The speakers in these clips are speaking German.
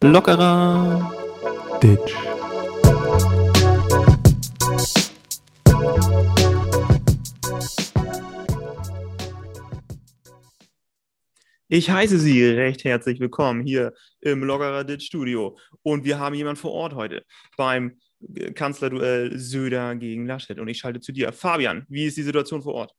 Lockerer Ditch. Ich heiße Sie recht herzlich willkommen hier im Lockerer Ditch Studio. Und wir haben jemanden vor Ort heute beim Kanzlerduell Söder gegen Laschet. Und ich schalte zu dir. Fabian, wie ist die Situation vor Ort?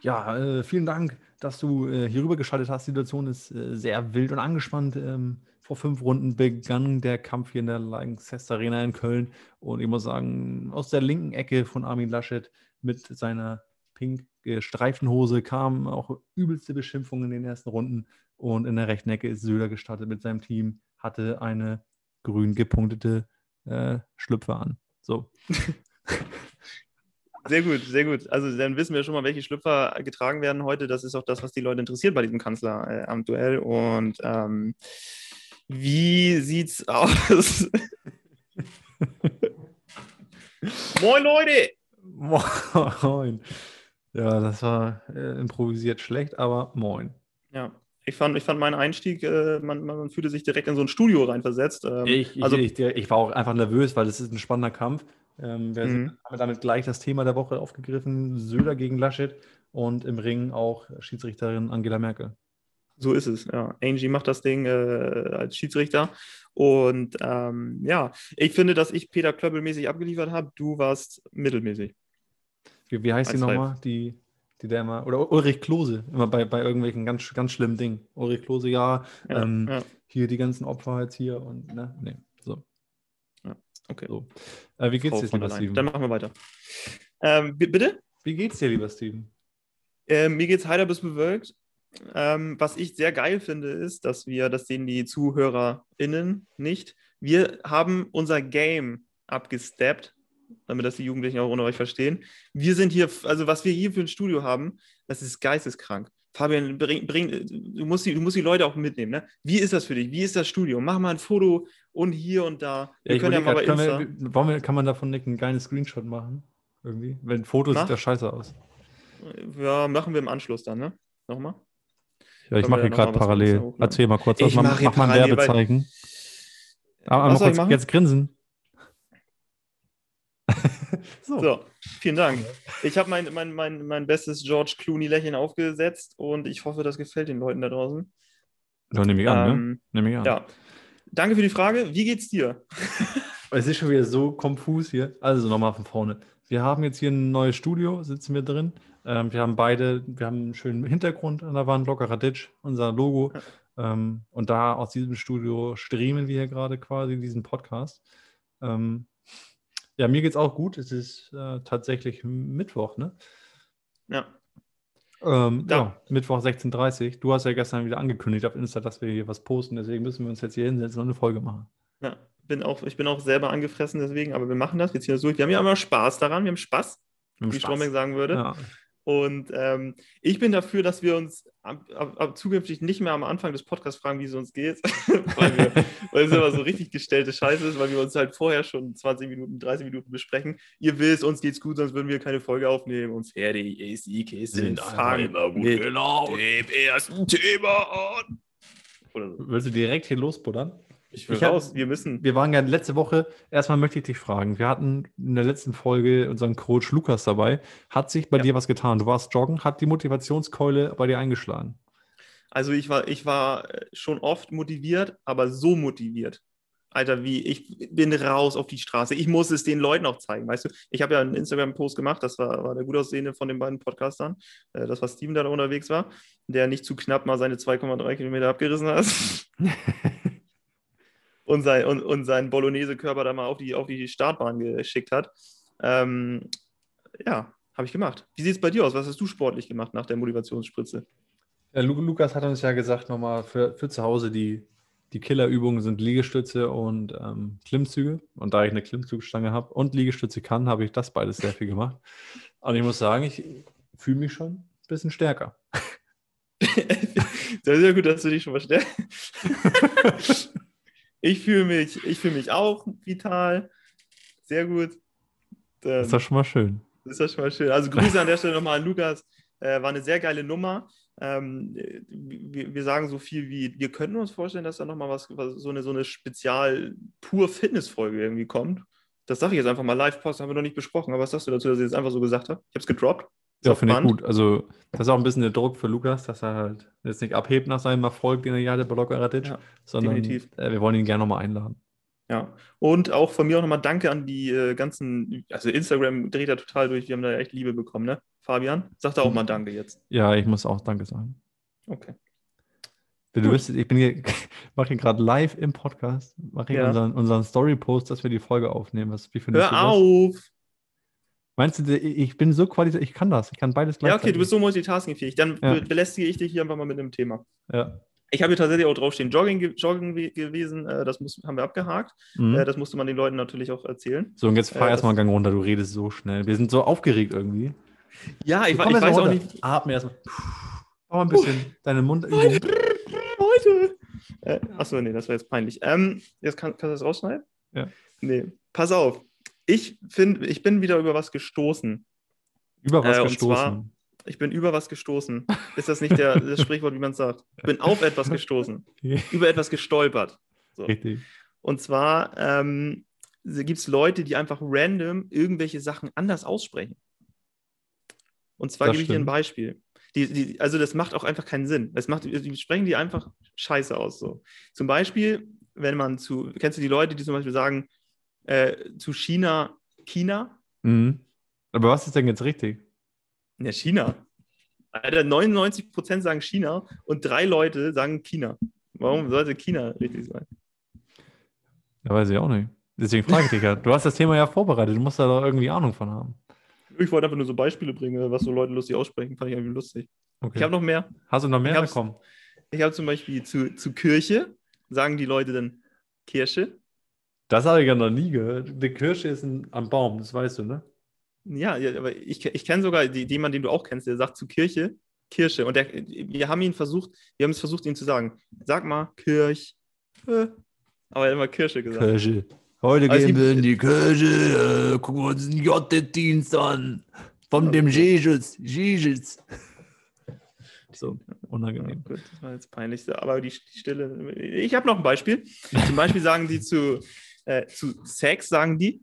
Ja, äh, vielen Dank, dass du äh, hier rüber geschaltet hast. Die Situation ist äh, sehr wild und angespannt. Ähm, vor fünf Runden begann der Kampf hier in der Lanxess Arena in Köln. Und ich muss sagen, aus der linken Ecke von Armin Laschet mit seiner pink gestreiften Hose kamen auch übelste Beschimpfungen in den ersten Runden. Und in der rechten Ecke ist Söder gestartet mit seinem Team, hatte eine grün gepunktete äh, Schlüpfer an. So. Sehr gut, sehr gut. Also dann wissen wir schon mal, welche Schlüpfer getragen werden heute. Das ist auch das, was die Leute interessiert bei diesem Kanzleramtduell. Äh, Und ähm, wie sieht's aus? Moin Leute! Moin. Ja, das war äh, improvisiert schlecht, aber moin. Ja, ich fand, ich fand meinen Einstieg, äh, man, man, fühlte sich direkt in so ein Studio reinversetzt. Ähm, ich, ich, also, ich, ich, war auch einfach nervös, weil es ist ein spannender Kampf. Ähm, wir mhm. haben damit gleich das Thema der Woche aufgegriffen: Söder gegen Laschet und im Ring auch Schiedsrichterin Angela Merkel. So ist es, ja. Angie macht das Ding äh, als Schiedsrichter. Und ähm, ja, ich finde, dass ich Peter Klöppel mäßig abgeliefert habe. Du warst mittelmäßig. Wie, wie heißt die nochmal? Die, die der immer, oder Ulrich Klose, immer bei, bei irgendwelchen ganz, ganz schlimmen Dingen. Ulrich Klose, ja, ja, ähm, ja. hier die ganzen Opfer jetzt hier und, ne, nee, so. Ja, okay. So. Äh, wie geht's Frau dir, lieber Steven? Dann machen wir weiter. Ähm, bitte? Wie geht's dir, lieber Steven? Ähm, mir geht's heiter bis bewölkt. Ähm, was ich sehr geil finde, ist, dass wir, das sehen die ZuhörerInnen nicht, wir haben unser Game abgesteppt damit das die Jugendlichen auch ohne euch verstehen. Wir sind hier, also was wir hier für ein Studio haben, das ist geisteskrank. Fabian, bring, bring, du, musst die, du musst die Leute auch mitnehmen. Ne? Wie ist das für dich? Wie ist das Studio? Mach mal ein Foto und hier und da. Wir ja, können ja mal bei Insta. Wir, wir, kann man davon nicht einen geilen Screenshot machen? Irgendwie? Wenn Foto sieht ja scheiße aus. Ja, machen wir im Anschluss dann, ne? Nochmal? Ja, ich mache hier gerade parallel. Erzähl mal kurz, was mach, mach mal ein Werbezeichen. Aber kurz jetzt grinsen. so. so. vielen Dank. Ich habe mein, mein, mein, mein bestes George Clooney-Lächeln aufgesetzt und ich hoffe, das gefällt den Leuten da draußen. Ja, nehme ich an, ne? ähm, ne? Nehme ich an. Ja. Danke für die Frage. Wie geht's dir? es ist schon wieder so konfus hier. Also nochmal von vorne. Wir haben jetzt hier ein neues Studio, sitzen wir drin. Ähm, wir haben beide, wir haben einen schönen Hintergrund an der Wand, lockerer Ditch, unser Logo. Ja. Ähm, und da aus diesem Studio streamen wir hier gerade quasi diesen Podcast. Ähm, ja, mir geht es auch gut. Es ist äh, tatsächlich Mittwoch, ne? Ja. Ähm, ja. ja. Mittwoch 16.30 Uhr. Du hast ja gestern wieder angekündigt auf Insta, dass wir hier was posten. Deswegen müssen wir uns jetzt hier hinsetzen und eine Folge machen. Ja, bin auch, ich bin auch selber angefressen deswegen, aber wir machen das. Wir ziehen das durch. Wir haben ja immer Spaß daran. Wir haben Spaß, wie Stromberg sagen würde. Ja. Und ähm, ich bin dafür, dass wir uns ab, ab, ab zukünftig nicht mehr am Anfang des Podcasts fragen, wie es uns geht, weil, wir, weil, es immer so richtig gestellte Scheiße ist, weil wir uns halt vorher schon 20 Minuten, 30 Minuten besprechen. Ihr wisst, uns geht's gut, sonst würden wir keine Folge aufnehmen. Und fertig ist die Kiste. Sind immer gut mit genau. dem ersten Thema an. So. Willst du direkt hier losbuddern? Ich will ich raus, hab, wir müssen. Wir waren ja letzte Woche, erstmal möchte ich dich fragen, wir hatten in der letzten Folge unseren Coach Lukas dabei. Hat sich bei ja. dir was getan? Du warst joggen, hat die Motivationskeule bei dir eingeschlagen? Also ich war, ich war schon oft motiviert, aber so motiviert. Alter, wie ich bin raus auf die Straße. Ich muss es den Leuten auch zeigen, weißt du? Ich habe ja einen Instagram-Post gemacht, das war, war der gut aussehende von den beiden Podcastern. Äh, das war Steven, der da unterwegs war, der nicht zu knapp mal seine 2,3 Kilometer abgerissen hat. und, sein, und, und seinen Bolognese-Körper da mal auf die, auf die Startbahn geschickt hat. Ähm, ja, habe ich gemacht. Wie sieht es bei dir aus? Was hast du sportlich gemacht nach der Motivationsspritze? Ja, Lukas hat uns ja gesagt, nochmal für, für zu Hause die, die Killerübungen sind Liegestütze und ähm, Klimmzüge. Und da ich eine Klimmzugstange habe und Liegestütze kann, habe ich das beides sehr viel gemacht. Und ich muss sagen, ich fühle mich schon ein bisschen stärker. das ist ja gut, dass du dich schon mal stärkst. Ich fühle mich, ich fühle mich auch vital. Sehr gut. Dann, das ist doch schon mal schön. Das ist ja schon mal schön. Also Grüße an der Stelle nochmal an Lukas. Äh, war eine sehr geile Nummer. Ähm, wir, wir, sagen so viel wie, wir könnten uns vorstellen, dass da nochmal was, was, so eine, so eine Spezial-Pur-Fitness-Folge irgendwie kommt. Das sage ich jetzt einfach mal live, Post, haben wir noch nicht besprochen. Aber was sagst du dazu, dass ich das einfach so gesagt habe? Ich habe es gedroppt. Ja, finde ich gut. Also, das ist auch ein bisschen der Druck für Lukas, dass er halt jetzt nicht abhebt nach seinem Erfolg, den er hier hatte bei Locker ja, sondern definitiv. Äh, wir wollen ihn gerne nochmal einladen. Ja, und auch von mir auch nochmal Danke an die äh, ganzen, also Instagram dreht er total durch, wir haben da echt Liebe bekommen, ne? Fabian, sag da auch mal Danke jetzt. Ja, ich muss auch Danke sagen. Okay. Du wirst, ich bin hier, mache hier gerade live im Podcast, mache hier ja. unseren, unseren Story-Post, dass wir die Folge aufnehmen. Was, wie Hör auf! Das? Meinst du, ich bin so qualitativ, ich kann das, ich kann beides gleichzeitig. Ja, okay, du bist so multitaskingfähig. Dann ja. belästige ich dich hier einfach mal mit einem Thema. Ja. Ich habe hier tatsächlich auch draufstehen, Jogging, Jogging gewesen, äh, das muss, haben wir abgehakt. Mhm. Äh, das musste man den Leuten natürlich auch erzählen. So, und jetzt fahr äh, erstmal einen Gang runter, du redest so schnell. Wir sind so aufgeregt irgendwie. Ja, ich, ich weiß auch runter. nicht. Atme erstmal. Mach mal ein bisschen uh, deine Mund. Leute! Äh, achso, nee, das war jetzt peinlich. Ähm, jetzt kann, kannst du das rausschneiden? Ja. Nee, pass auf. Ich finde, ich bin wieder über was gestoßen. Über was äh, gestoßen? Zwar, ich bin über was gestoßen. Ist das nicht der, das Sprichwort, wie man es sagt? Ich bin auf etwas gestoßen. über etwas gestolpert. So. Richtig. Und zwar ähm, gibt es Leute, die einfach random irgendwelche Sachen anders aussprechen. Und zwar das gebe ich dir ein Beispiel. Die, die, also das macht auch einfach keinen Sinn. Das macht, die sprechen die einfach scheiße aus. So. Zum Beispiel, wenn man zu, kennst du die Leute, die zum Beispiel sagen, äh, zu China, China? Mhm. Aber was ist denn jetzt richtig? Ja, China. Alter, 99% sagen China und drei Leute sagen China. Warum sollte China richtig sein? Ja, weiß ich auch nicht. Deswegen frage ich dich ja. Du hast das Thema ja vorbereitet. Du musst da doch irgendwie Ahnung von haben. Ich wollte einfach nur so Beispiele bringen, was so Leute lustig aussprechen. Fand ich irgendwie lustig. Okay. Ich habe noch mehr. Hast du noch mehr? Ich habe hab zum Beispiel zu, zu Kirche, sagen die Leute dann Kirche. Das habe ich ja noch nie gehört. Die Kirsche ist ein, am Baum, das weißt du, ne? Ja, ja aber ich, ich kenne sogar die, jemanden, den du auch kennst, der sagt zu Kirche Kirsche. Und der, wir haben ihn versucht, wir haben es versucht, ihm zu sagen, sag mal Kirch. Aber er hat immer Kirsche gesagt. Kirsche. Heute also gehen wir in die Kirche, äh, gucken uns den Gottesdienst an. Von dem Jesus. Jesus. So, unangenehm. Ja, gut, das war jetzt peinlich, aber die, die Stille. Ich habe noch ein Beispiel. Zum Beispiel sagen die zu, äh, zu Sex, sagen die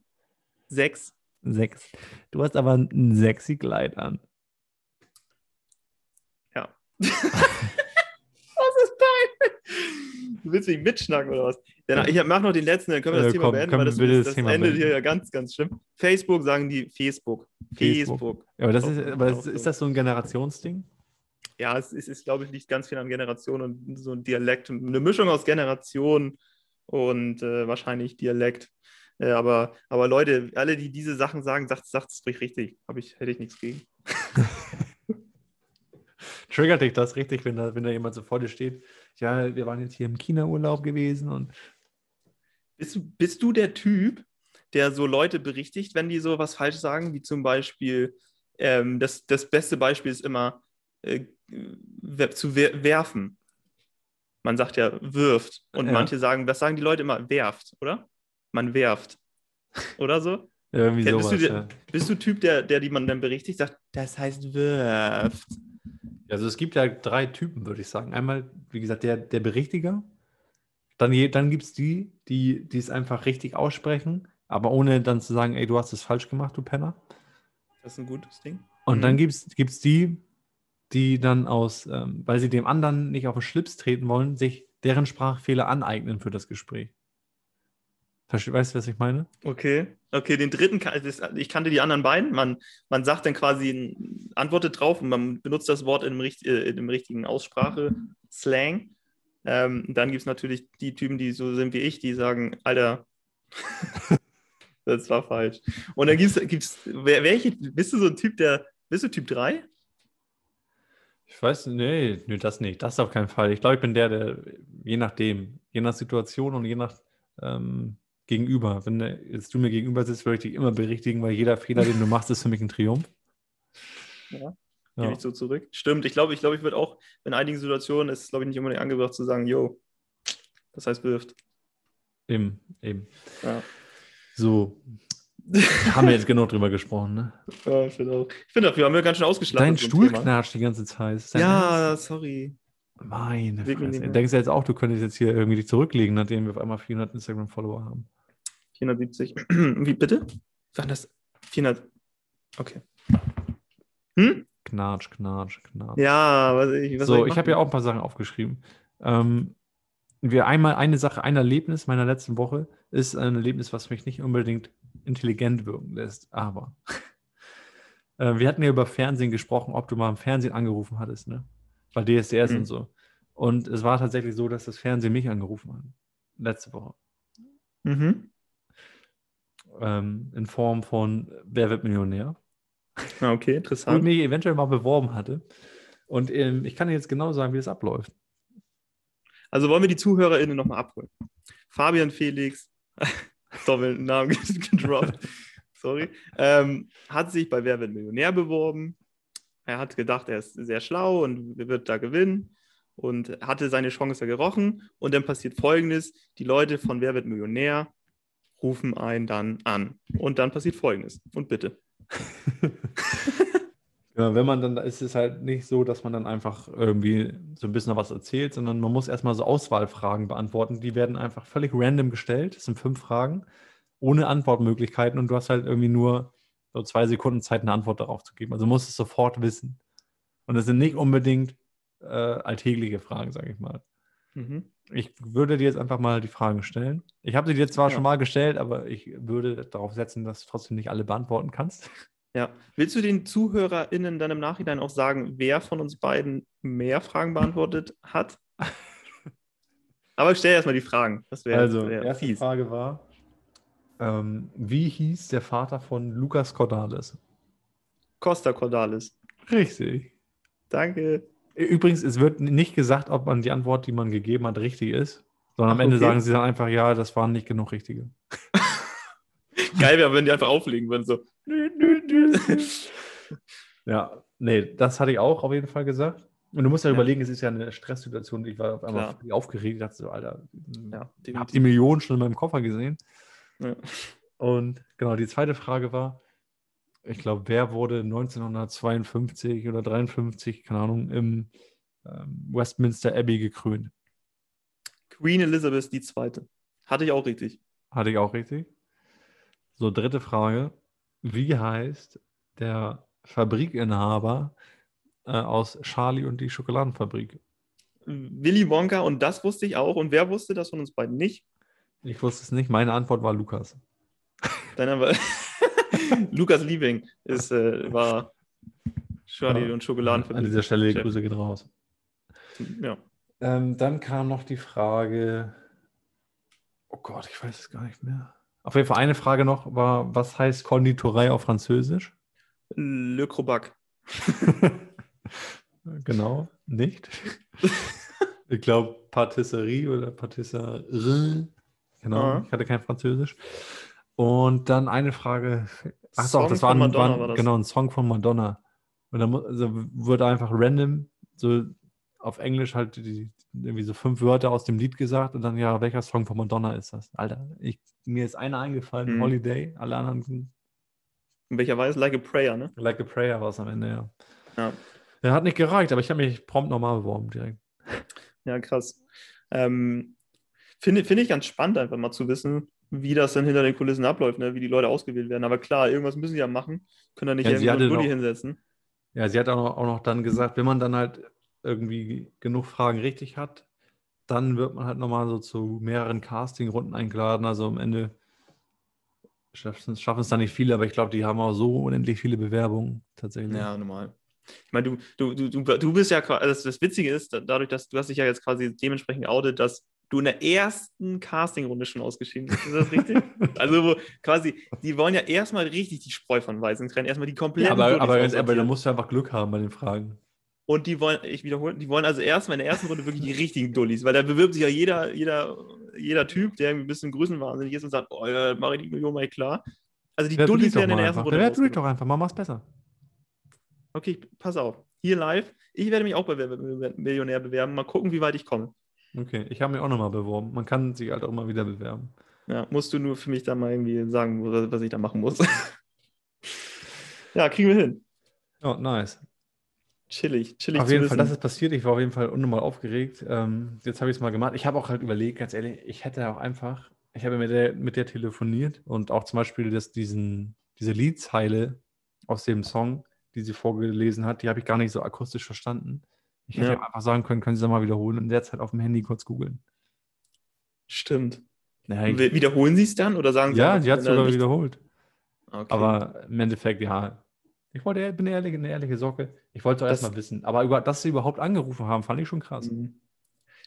Sex. Sex. Du hast aber ein sexy Kleid an. Ja. was ist peinlich? Du willst mich mitschnacken oder was? Ja, ich mache noch den letzten, dann können wir das ja, Thema komm, beenden, weil das, das, das endet beenden. hier ja ganz, ganz schlimm. Facebook sagen die Facebook. Facebook. Facebook. Ja, aber das ist, aber ist, ist das so ein Generationsding? Ja, es ist, ist, glaube ich, liegt ganz viel an Generation und so ein Dialekt. Eine Mischung aus Generation und äh, wahrscheinlich Dialekt. Äh, aber, aber Leute, alle, die diese Sachen sagen, sagt es ruhig richtig. Hab ich, hätte ich nichts gegen. Triggert dich das richtig, wenn da, wenn da jemand so vor dir steht? Ja, wir waren jetzt hier im China-Urlaub gewesen und. Bist du, bist du der Typ, der so Leute berichtigt, wenn die so was falsch sagen, wie zum Beispiel, ähm, das, das beste Beispiel ist immer äh, zu werfen. Man sagt ja wirft und ja. manche sagen, was sagen die Leute immer? Werft, oder? man werft. Oder so? Irgendwie ja, bist, sowas, du der, ja. bist du Typ, der, der die man dann berichtigt, sagt, das heißt wirft? Also es gibt ja drei Typen, würde ich sagen. Einmal, wie gesagt, der, der Berichtiger. Dann, dann gibt es die, die, die es einfach richtig aussprechen, aber ohne dann zu sagen, ey, du hast es falsch gemacht, du Penner. Das ist ein gutes Ding. Und mhm. dann gibt es die, die dann aus, ähm, weil sie dem anderen nicht auf den Schlips treten wollen, sich deren Sprachfehler aneignen für das Gespräch. Weißt du, was ich meine? Okay. Okay, den dritten, ich kannte die anderen beiden. Man, man sagt dann quasi, antwortet drauf und man benutzt das Wort in dem, in dem richtigen Aussprache, Slang. Ähm, dann gibt es natürlich die Typen, die so sind wie ich, die sagen, Alter, das war falsch. Und dann gibt es, welche, bist du so ein Typ, der, bist du Typ 3? Ich weiß, nee, nee, das nicht. Das auf keinen Fall. Ich glaube, ich bin der, der, je nachdem, je nach Situation und je nach ähm, gegenüber. Wenn jetzt du mir gegenüber sitzt, würde ich dich immer berichtigen, weil jeder Fehler, den du machst, ist für mich ein Triumph. Ja, ja. ich so zurück. Stimmt, ich glaube, ich glaube, ich würde auch in einigen Situationen ist es, glaube ich, nicht unbedingt angebracht zu sagen, yo, das heißt wirft. Eben, eben. Ja. So, haben wir jetzt genug drüber gesprochen, ne? Ja, ich finde auch. Ich finde, wir haben ja ganz schön ausgeschlagen. Dein Stuhl knatscht die ganze Zeit. Ja, Ernst? sorry. Meine Fresse. Du denkst jetzt auch, du könntest jetzt hier irgendwie dich zurücklegen, nachdem wir auf einmal 400 Instagram-Follower haben. 470. Wie bitte? Waren das 400? Okay. Hm? Knatsch, knatsch, knatsch. Ja, was ich. Was so, ich, ich habe ja auch ein paar Sachen aufgeschrieben. Ähm, wir einmal eine Sache, ein Erlebnis meiner letzten Woche ist ein Erlebnis, was mich nicht unbedingt intelligent wirken lässt, aber äh, wir hatten ja über Fernsehen gesprochen, ob du mal im Fernsehen angerufen hattest, ne? Bei DSDS mhm. und so. Und es war tatsächlich so, dass das Fernsehen mich angerufen hat. Letzte Woche. Mhm. Ähm, in Form von Wer wird Millionär? Ah, okay, interessant. Und mich eventuell mal beworben hatte. Und ähm, ich kann dir jetzt genau sagen, wie das abläuft. Also wollen wir die ZuhörerInnen nochmal abholen. Fabian Felix, Doppelnamen gedroppt, sorry, ähm, hat sich bei Wer wird Millionär beworben. Er hat gedacht, er ist sehr schlau und wird da gewinnen und hatte seine Chance gerochen. Und dann passiert Folgendes: Die Leute von Wer wird Millionär rufen einen dann an. Und dann passiert Folgendes. Und bitte. ja, wenn man dann, ist es halt nicht so, dass man dann einfach irgendwie so ein bisschen was erzählt, sondern man muss erstmal so Auswahlfragen beantworten. Die werden einfach völlig random gestellt. Das sind fünf Fragen ohne Antwortmöglichkeiten und du hast halt irgendwie nur so zwei Sekunden Zeit, eine Antwort darauf zu geben. Also du musst es sofort wissen. Und das sind nicht unbedingt äh, alltägliche Fragen, sage ich mal. Mhm. Ich würde dir jetzt einfach mal die Fragen stellen. Ich habe sie dir zwar ja. schon mal gestellt, aber ich würde darauf setzen, dass du trotzdem nicht alle beantworten kannst. Ja. Willst du den ZuhörerInnen dann im Nachhinein auch sagen, wer von uns beiden mehr Fragen beantwortet hat? aber stell erstmal die Fragen. Das wäre also, die erste fies. Frage war: ähm, Wie hieß der Vater von Lukas Cordalis? Costa Cordalis. Richtig. Danke. Übrigens, es wird nicht gesagt, ob man die Antwort, die man gegeben hat, richtig ist, sondern am Ende okay. sagen sie dann einfach, ja, das waren nicht genug richtige. Geil wäre, wenn die einfach auflegen würden, so. ja, nee, das hatte ich auch auf jeden Fall gesagt. Und du musst ja, ja. überlegen, es ist ja eine Stresssituation. Ich war auf einmal aufgeregt, ich dachte so, Alter, ja, ich habe die Millionen schon in meinem Koffer gesehen. Ja. Und genau, die zweite Frage war, ich glaube, wer wurde 1952 oder 53, keine Ahnung, im ähm, Westminster Abbey gekrönt? Queen Elizabeth II. Hatte ich auch richtig. Hatte ich auch richtig. So, dritte Frage. Wie heißt der Fabrikinhaber äh, aus Charlie und die Schokoladenfabrik? Willy Wonka und das wusste ich auch. Und wer wusste das von uns beiden nicht? Ich wusste es nicht. Meine Antwort war Lukas. Deiner war. Lukas Liebing ist, äh, war Shirley ja. und Schokoladen. An dieser Stelle die Grüße gehen raus. Ja. Ähm, dann kam noch die Frage, oh Gott, ich weiß es gar nicht mehr. Auf jeden Fall eine Frage noch war, was heißt Konditorei auf Französisch? Le Crobac. genau, nicht. ich glaube Patisserie oder Patisserie. Genau, ah. ich hatte kein Französisch. Und dann eine Frage. Ach so, das war, ein, war, war genau ein Song von Madonna. Und dann also wurde einfach random so auf Englisch halt die, irgendwie so fünf Wörter aus dem Lied gesagt und dann, ja, welcher Song von Madonna ist das? Alter, ich, mir ist einer eingefallen, hm. Holiday, alle anderen. In welcher Weise? Like a Prayer, ne? Like a Prayer war es am Ende, ja. Ja. Er hat nicht gereicht, aber ich habe mich prompt nochmal beworben direkt. Ja, krass. Ähm, Finde find ich ganz spannend, einfach mal zu wissen, wie das dann hinter den Kulissen abläuft, ne? wie die Leute ausgewählt werden. Aber klar, irgendwas müssen sie ja machen. Können da nicht ja, irgendwie so Bulli hinsetzen. Ja, sie hat auch noch, auch noch dann gesagt, wenn man dann halt irgendwie genug Fragen richtig hat, dann wird man halt nochmal so zu mehreren Casting-Runden eingeladen. Also am Ende schaffen es da nicht viele, aber ich glaube, die haben auch so unendlich viele Bewerbungen tatsächlich. Ja, normal. Ich meine, du, du, du, du bist ja, also das Witzige ist, dadurch, dass du hast dich ja jetzt quasi dementsprechend outet, dass du in der ersten Castingrunde schon ausgeschieden bist. Ist das richtig? also wo quasi, die wollen ja erstmal richtig die Spreu von Weißen trennen, erstmal die kompletten. Ja, aber, aber, aber da musst du einfach Glück haben bei den Fragen. Und die wollen, ich wiederhole, die wollen also erstmal in der ersten Runde wirklich die richtigen Dullis, weil da bewirbt sich ja jeder, jeder, jeder Typ, der ein bisschen größenwahnsinnig ist und sagt, oh ja, mache ich die Million mal klar. Also die Wer Dullis werden in der ersten einfach. Runde. Wer doch einfach, mal mach's besser. Okay, pass auf. Hier live. Ich werde mich auch bei Millionär bewerben. Mal gucken, wie weit ich komme. Okay, ich habe mich auch nochmal beworben. Man kann sich halt auch mal wieder bewerben. Ja, musst du nur für mich da mal irgendwie sagen, was ich da machen muss. ja, kriegen wir hin. Oh, nice. Chillig, chillig. Auf jeden Fall, das ist passiert. Ich war auf jeden Fall unnormal aufgeregt. Ähm, jetzt habe ich es mal gemacht. Ich habe auch halt überlegt, ganz ehrlich, ich hätte auch einfach, ich habe mit der, mit der telefoniert und auch zum Beispiel das, diesen, diese Liedzeile aus dem Song, die sie vorgelesen hat, die habe ich gar nicht so akustisch verstanden. Ich hätte ja. einfach sagen können, können Sie das mal wiederholen und derzeit auf dem Handy kurz googeln. Stimmt. Naja, Wiederholen Sie es dann oder sagen Sie Ja, sie hat es sogar wiederholt. Okay. Aber im Endeffekt, ja. Ich wollte, bin eine ehrliche, eine ehrliche Socke. Ich wollte erst mal wissen. Aber über, dass sie überhaupt angerufen haben, fand ich schon krass. Mhm.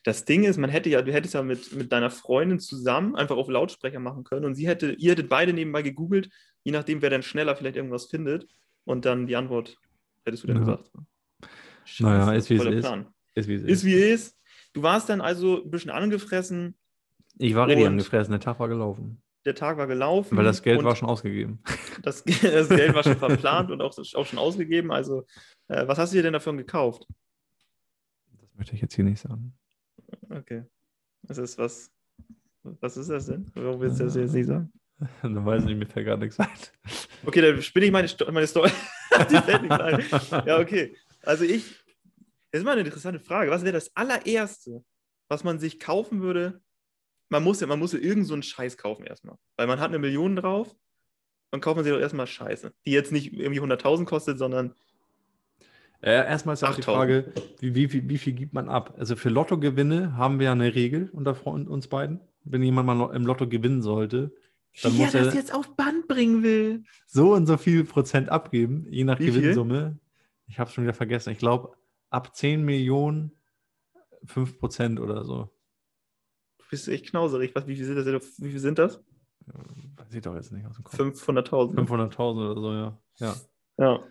Das Ding ist, man hätte ja, du hättest ja mit, mit deiner Freundin zusammen einfach auf Lautsprecher machen können und sie hätte, ihr hättet beide nebenbei gegoogelt, je nachdem, wer dann schneller vielleicht irgendwas findet und dann die Antwort hättest du dann ja. gesagt. Scheiße, naja, ist wie, es ist. ist wie es ist. Ist wie es ist. Du warst dann also ein bisschen angefressen. Ich war richtig angefressen, der Tag war gelaufen. Der Tag war gelaufen. Weil das Geld war schon ausgegeben. Das, das Geld war schon verplant und auch, auch schon ausgegeben. Also, äh, was hast du dir denn davon gekauft? Das möchte ich jetzt hier nicht sagen. Okay. Das ist was. Was ist das denn? Warum willst du das jetzt nicht sagen? Dann weiß ich, mir fällt gar nichts ein. Okay, dann spinne ich meine, meine Story. Die fällt nichts ein. Ja, okay. Also ich, das ist mal eine interessante Frage. Was wäre das allererste, was man sich kaufen würde? Man muss ja, man muss ja irgend so einen Scheiß kaufen erstmal. Weil man hat eine Million drauf und kauft man sich doch erstmal Scheiße. Die jetzt nicht irgendwie 100.000 kostet, sondern ja, erstmal ist auch die Frage, wie, wie, wie, viel gibt man ab? Also für Lottogewinne haben wir ja eine Regel unter uns beiden. Wenn jemand mal im Lotto gewinnen sollte, dann wie muss er das jetzt auf Band bringen will. So und so viel Prozent abgeben, je nach wie Gewinnsumme. Viel? Ich habe es schon wieder vergessen. Ich glaube, ab 10 Millionen 5 Prozent oder so. Du bist echt knauserig. Was, wie, viel sind das, wie viel sind das? Ja, ich doch jetzt nicht aus dem Kopf. 500.000. 500.000 oder so, ja. Ja. Ja.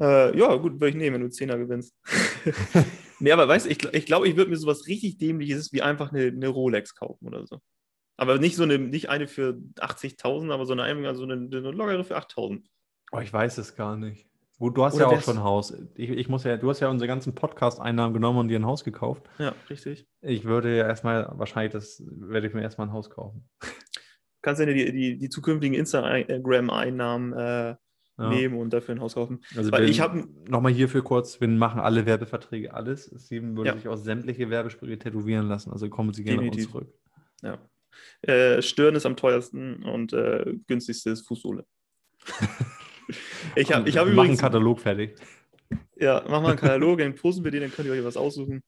Äh, ja, gut, würde ich nehmen, wenn du 10er gewinnst. nee, aber weißt du, ich, ich glaube, ich würde mir sowas richtig Dämliches wie einfach eine, eine Rolex kaufen oder so. Aber nicht so eine, nicht eine für 80.000, aber so eine, also eine, eine lockere für 8.000. Oh, ich weiß es gar nicht. Gut, du hast Oder ja auch schon ein Haus. Ich, ich, muss ja, du hast ja unsere ganzen Podcast-Einnahmen genommen und dir ein Haus gekauft. Ja, richtig. Ich würde ja erstmal, wahrscheinlich, das werde ich mir erstmal ein Haus kaufen. Du kannst ja die, die, die zukünftigen Instagram-Einnahmen äh, ja. nehmen und dafür ein Haus kaufen. Also Weil ich habe nochmal hierfür kurz, wir machen alle Werbeverträge, alles. Steven würde ja. sich auch sämtliche Werbesprüche tätowieren lassen, also kommen Sie gerne Definitiv. auf uns zurück. Ja. Äh, Stirn ist am teuersten und äh, günstigste ist Fußsohle. ich habe ich hab übrigens. einen Katalog fertig. Ja, mach mal einen Katalog, dann posten wir den, dann könnt ihr euch was aussuchen.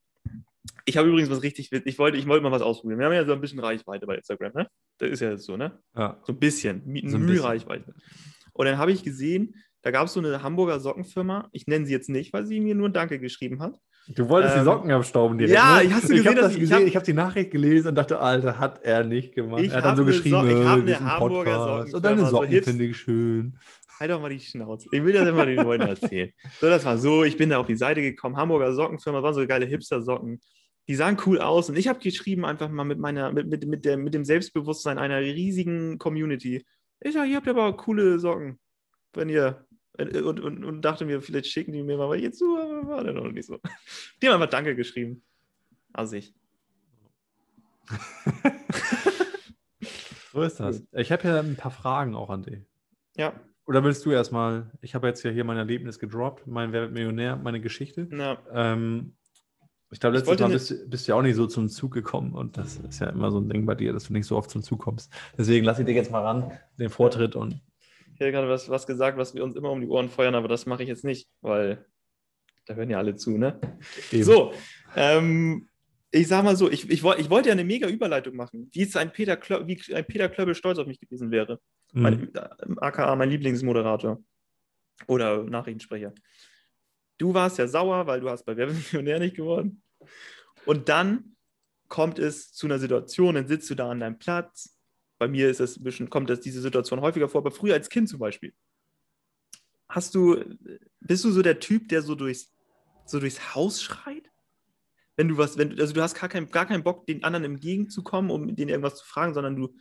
Ich habe übrigens was richtig, ich wollte, ich wollte mal was ausprobieren. Wir haben ja so ein bisschen Reichweite bei Instagram, ne? Das ist ja jetzt so, ne? Ja. So ein bisschen, so ein Reichweite. Und dann habe ich gesehen, da gab es so eine Hamburger Sockenfirma, ich nenne sie jetzt nicht, weil sie mir nur Danke geschrieben hat. Du wolltest ähm, die Socken abstauben direkt. Ja, ne? ich hast du gesehen, ich habe ich, hab, hab die Nachricht gelesen und dachte, Alter, hat er nicht gemacht. er hat dann so geschrieben, so ich habe eine Hamburger Sockenfirma. Und deine Socken so finde ich schön. Halt doch mal die Schnauze. Ich will das immer den Leuten erzählen. So, das war so, ich bin da auf die Seite gekommen, Hamburger Sockenfirma, waren so geile Hipster-Socken. Die sahen cool aus und ich habe geschrieben einfach mal mit meiner, mit, mit, mit, der, mit dem Selbstbewusstsein einer riesigen Community. Ich sage, ihr habt aber coole Socken, wenn ihr und, und, und, dachte mir, vielleicht schicken die mir mal jetzt zu, aber war dann noch nicht so. Die haben einfach Danke geschrieben. Assig. so ist das. Ich habe ja ein paar Fragen auch an dich. Ja. Oder willst du erstmal, ich habe jetzt ja hier mein Erlebnis gedroppt, mein Wer Millionär, meine Geschichte. Ja. Ähm, ich glaube, letztes ich Mal bist, bist, du ja auch nicht so zum Zug gekommen und das ist ja immer so ein Ding bei dir, dass du nicht so oft zum Zug kommst. Deswegen lasse ich dir jetzt mal ran, den Vortritt und. Ich hätte gerade was, was gesagt, was wir uns immer um die Ohren feuern, aber das mache ich jetzt nicht, weil da hören ja alle zu, ne? Eben. So, ähm, ich sag mal so, ich, ich, ich wollte ja eine mega Überleitung machen, wie es ein Peter, Klö wie ein Peter Klöppel stolz auf mich gewesen wäre. Mhm. Mein, AKA mein Lieblingsmoderator oder Nachrichtensprecher. Du warst ja sauer, weil du hast bei Wer Millionär nicht geworden. Und dann kommt es zu einer Situation, dann sitzt du da an deinem Platz. Bei mir ist es ein bisschen, kommt das, diese Situation häufiger vor, aber früher als Kind zum Beispiel. Hast du, bist du so der Typ, der so durchs, so durchs Haus schreit? Wenn du was, wenn, also du hast gar, kein, gar keinen Bock, den anderen entgegenzukommen, um denen irgendwas zu fragen, sondern du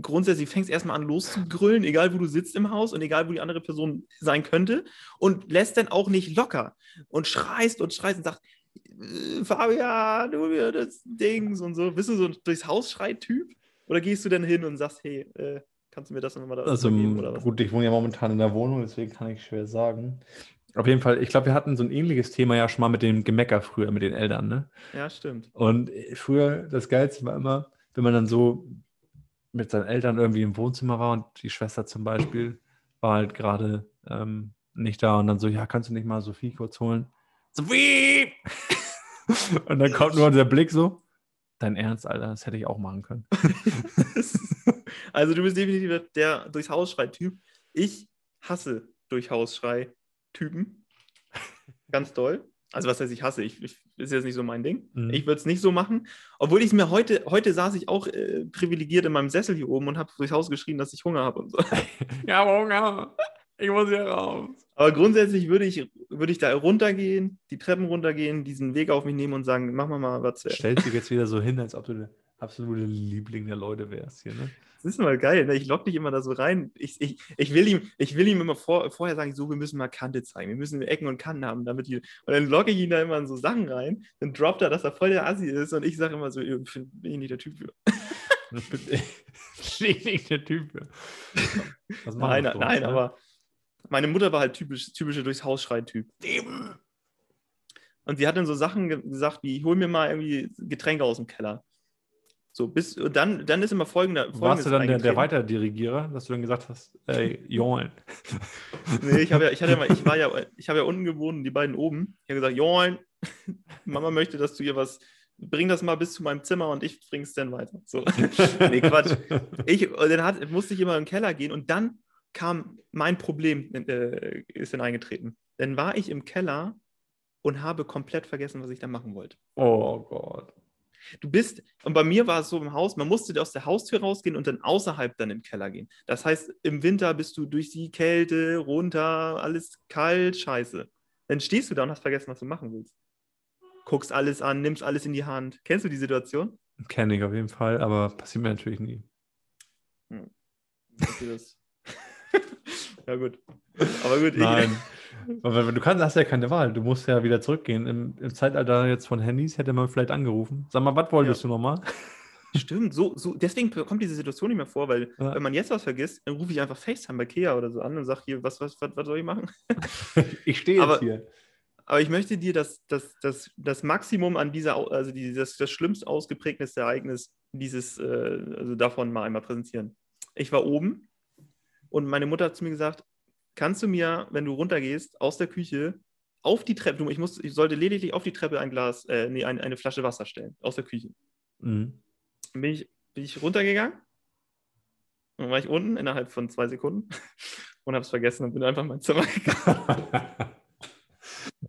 grundsätzlich fängst erstmal an loszugrüllen, egal wo du sitzt im Haus und egal wo die andere Person sein könnte und lässt dann auch nicht locker und schreist und schreist und sagt, äh, Fabian, du mir das Dings und so. Bist du so ein durchs Haus schreit-Typ? oder gehst du denn hin und sagst, hey, äh, kannst du mir das nochmal da also, geben oder was? Gut, ich wohne ja momentan in der Wohnung, deswegen kann ich schwer sagen. Auf jeden Fall, ich glaube, wir hatten so ein ähnliches Thema ja schon mal mit dem Gemecker früher, mit den Eltern, ne? Ja, stimmt. Und früher, das Geilste war immer, wenn man dann so mit seinen Eltern irgendwie im Wohnzimmer war und die Schwester zum Beispiel war halt gerade ähm, nicht da und dann so, ja, kannst du nicht mal Sophie kurz holen? Sophie! und dann kommt nur der Blick so, dein Ernst, Alter, das hätte ich auch machen können. also du bist definitiv der durchs Haus schreit-Typ. Ich hasse durch Hausschrei-Typen. Ganz doll. Also was heißt, ich hasse, ich, ich ist jetzt nicht so mein Ding. Mhm. Ich würde es nicht so machen. Obwohl ich mir heute, heute saß ich auch äh, privilegiert in meinem Sessel hier oben und habe durchs Haus geschrien, dass ich Hunger habe und so. ja, Hunger. Ich muss hier raus. Aber grundsätzlich würde ich, würde ich da runtergehen, die Treppen runtergehen, diesen Weg auf mich nehmen und sagen, mach mal mal was. Stellst dich jetzt wieder so hin, als ob du der absolute Liebling der Leute wärst hier, ne? Das ist mal geil, ne? Ich lock dich immer da so rein. Ich, ich, ich, will, ihm, ich will ihm immer vor, vorher sagen, so, wir müssen mal Kante zeigen. Wir müssen Ecken und Kanten haben, damit die. Und dann locke ich ihn da immer in so Sachen rein. Dann droppt er, dass er voll der Assi ist. Und ich sage immer so, bin ich nicht der Typ für. bin ich nicht der Typ für. nein, nein, nein, ne? aber meine Mutter war halt typisch, typische durchs Haus Typ. Und sie hat dann so Sachen gesagt wie, hol mir mal irgendwie Getränke aus dem Keller. So, bis, dann, dann ist immer folgender. Warst du dann der, der Weiterdirigierer, dass du dann gesagt hast, ey, Join? nee, ich, ja, ich, hatte ja mal, ich, war ja, ich habe ja unten gewohnt und die beiden oben. Ich habe gesagt, Join, Mama möchte, dass du ihr was, bring das mal bis zu meinem Zimmer und ich bring's dann weiter. So. nee, Quatsch. Ich, dann hat, musste ich immer im Keller gehen und dann kam mein Problem, äh, ist dann eingetreten. Dann war ich im Keller und habe komplett vergessen, was ich da machen wollte. Oh Gott. Du bist, und bei mir war es so im Haus, man musste aus der Haustür rausgehen und dann außerhalb dann im Keller gehen. Das heißt, im Winter bist du durch die Kälte, runter, alles kalt, scheiße. Dann stehst du da und hast vergessen, was du machen willst. Guckst alles an, nimmst alles in die Hand. Kennst du die Situation? Kenne ich auf jeden Fall, aber passiert mir natürlich nie. Hm. Das? ja, gut. Aber gut. Nein. Du kannst, hast ja keine Wahl. Du musst ja wieder zurückgehen. Im, Im, Zeitalter jetzt von Handys hätte man vielleicht angerufen. Sag mal, was wolltest ja. du nochmal? Stimmt, so, so, deswegen kommt diese Situation nicht mehr vor, weil ja. wenn man jetzt was vergisst, dann rufe ich einfach FaceTime bei Kea oder so an und sage hier, was, was, was, was soll ich machen? ich stehe jetzt aber, hier. Aber ich möchte dir das, das, das, das Maximum an dieser, also die, das, das schlimmst ausgeprägteste Ereignis dieses, äh, also davon mal einmal präsentieren. Ich war oben und meine Mutter hat zu mir gesagt, kannst du mir, wenn du runtergehst, aus der Küche auf die Treppe, ich, muss, ich sollte lediglich auf die Treppe ein Glas, äh, nee, ein, eine Flasche Wasser stellen, aus der Küche. Mhm. Dann bin ich, bin ich runtergegangen. Dann war ich unten innerhalb von zwei Sekunden und habe es vergessen und bin einfach in mein Zimmer gegangen.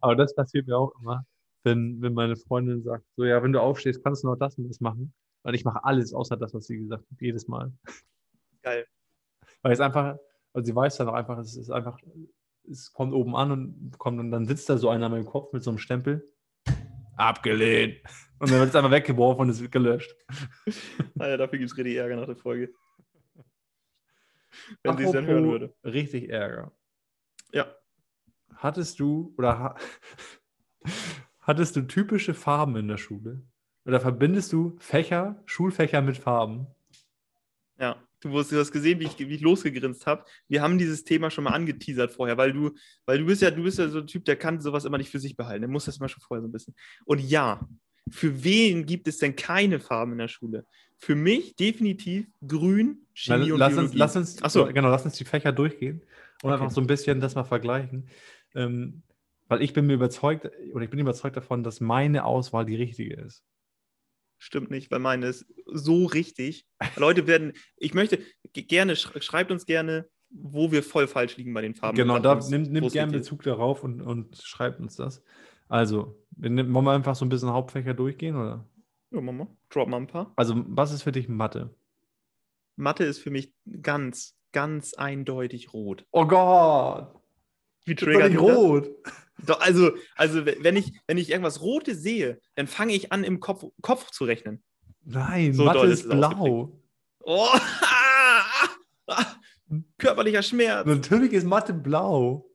Aber das passiert mir auch immer, wenn, wenn meine Freundin sagt, so ja, wenn du aufstehst, kannst du noch das und das machen. Weil ich mache alles außer das, was sie gesagt hat, jedes Mal. Geil. Weil es einfach, also sie weiß dann auch einfach, es ist einfach, es kommt oben an und kommt und dann sitzt da so einer mit dem Kopf mit so einem Stempel. Abgelehnt. Und dann wird es einfach weggeworfen und es wird gelöscht. Alter, dafür gibt es richtig Ärger nach der Folge. Wenn sie es dann hören würde. Richtig Ärger. Ja. Hattest du oder ha hattest du typische Farben in der Schule? Oder verbindest du Fächer, Schulfächer mit Farben? Ja. Du, du hast gesehen, wie ich, wie ich losgegrinst habe. Wir haben dieses Thema schon mal angeteasert vorher, weil du, weil du bist ja, du bist ja so ein Typ, der kann sowas immer nicht für sich behalten. Der muss das mal schon vorher so ein bisschen. Und ja, für wen gibt es denn keine Farben in der Schule? Für mich definitiv grün, Chemie Na, lass und uns, lass uns, Achso. genau, lass uns die Fächer durchgehen und okay. einfach so ein bisschen das mal vergleichen. Ähm, weil ich bin mir überzeugt, oder ich bin überzeugt davon, dass meine Auswahl die richtige ist. Stimmt nicht, weil meine ist so richtig. Leute werden, ich möchte gerne, schreibt uns gerne, wo wir voll falsch liegen bei den Farben. Genau, da nimmt, nimmt gerne Bezug darauf und, und schreibt uns das. Also, wollen wir einfach so ein bisschen Hauptfächer durchgehen, oder? Ja, Mama, drop mal ein paar. Also, was ist für dich Mathe? Mathe ist für mich ganz, ganz eindeutig rot. Oh Gott! Wie triggert nicht rot? Doch, also, also wenn, ich, wenn ich irgendwas Rotes sehe, dann fange ich an, im Kopf, Kopf zu rechnen. Nein, so Mathe ist, ist blau. Oh, körperlicher Schmerz. Natürlich ist Mathe blau.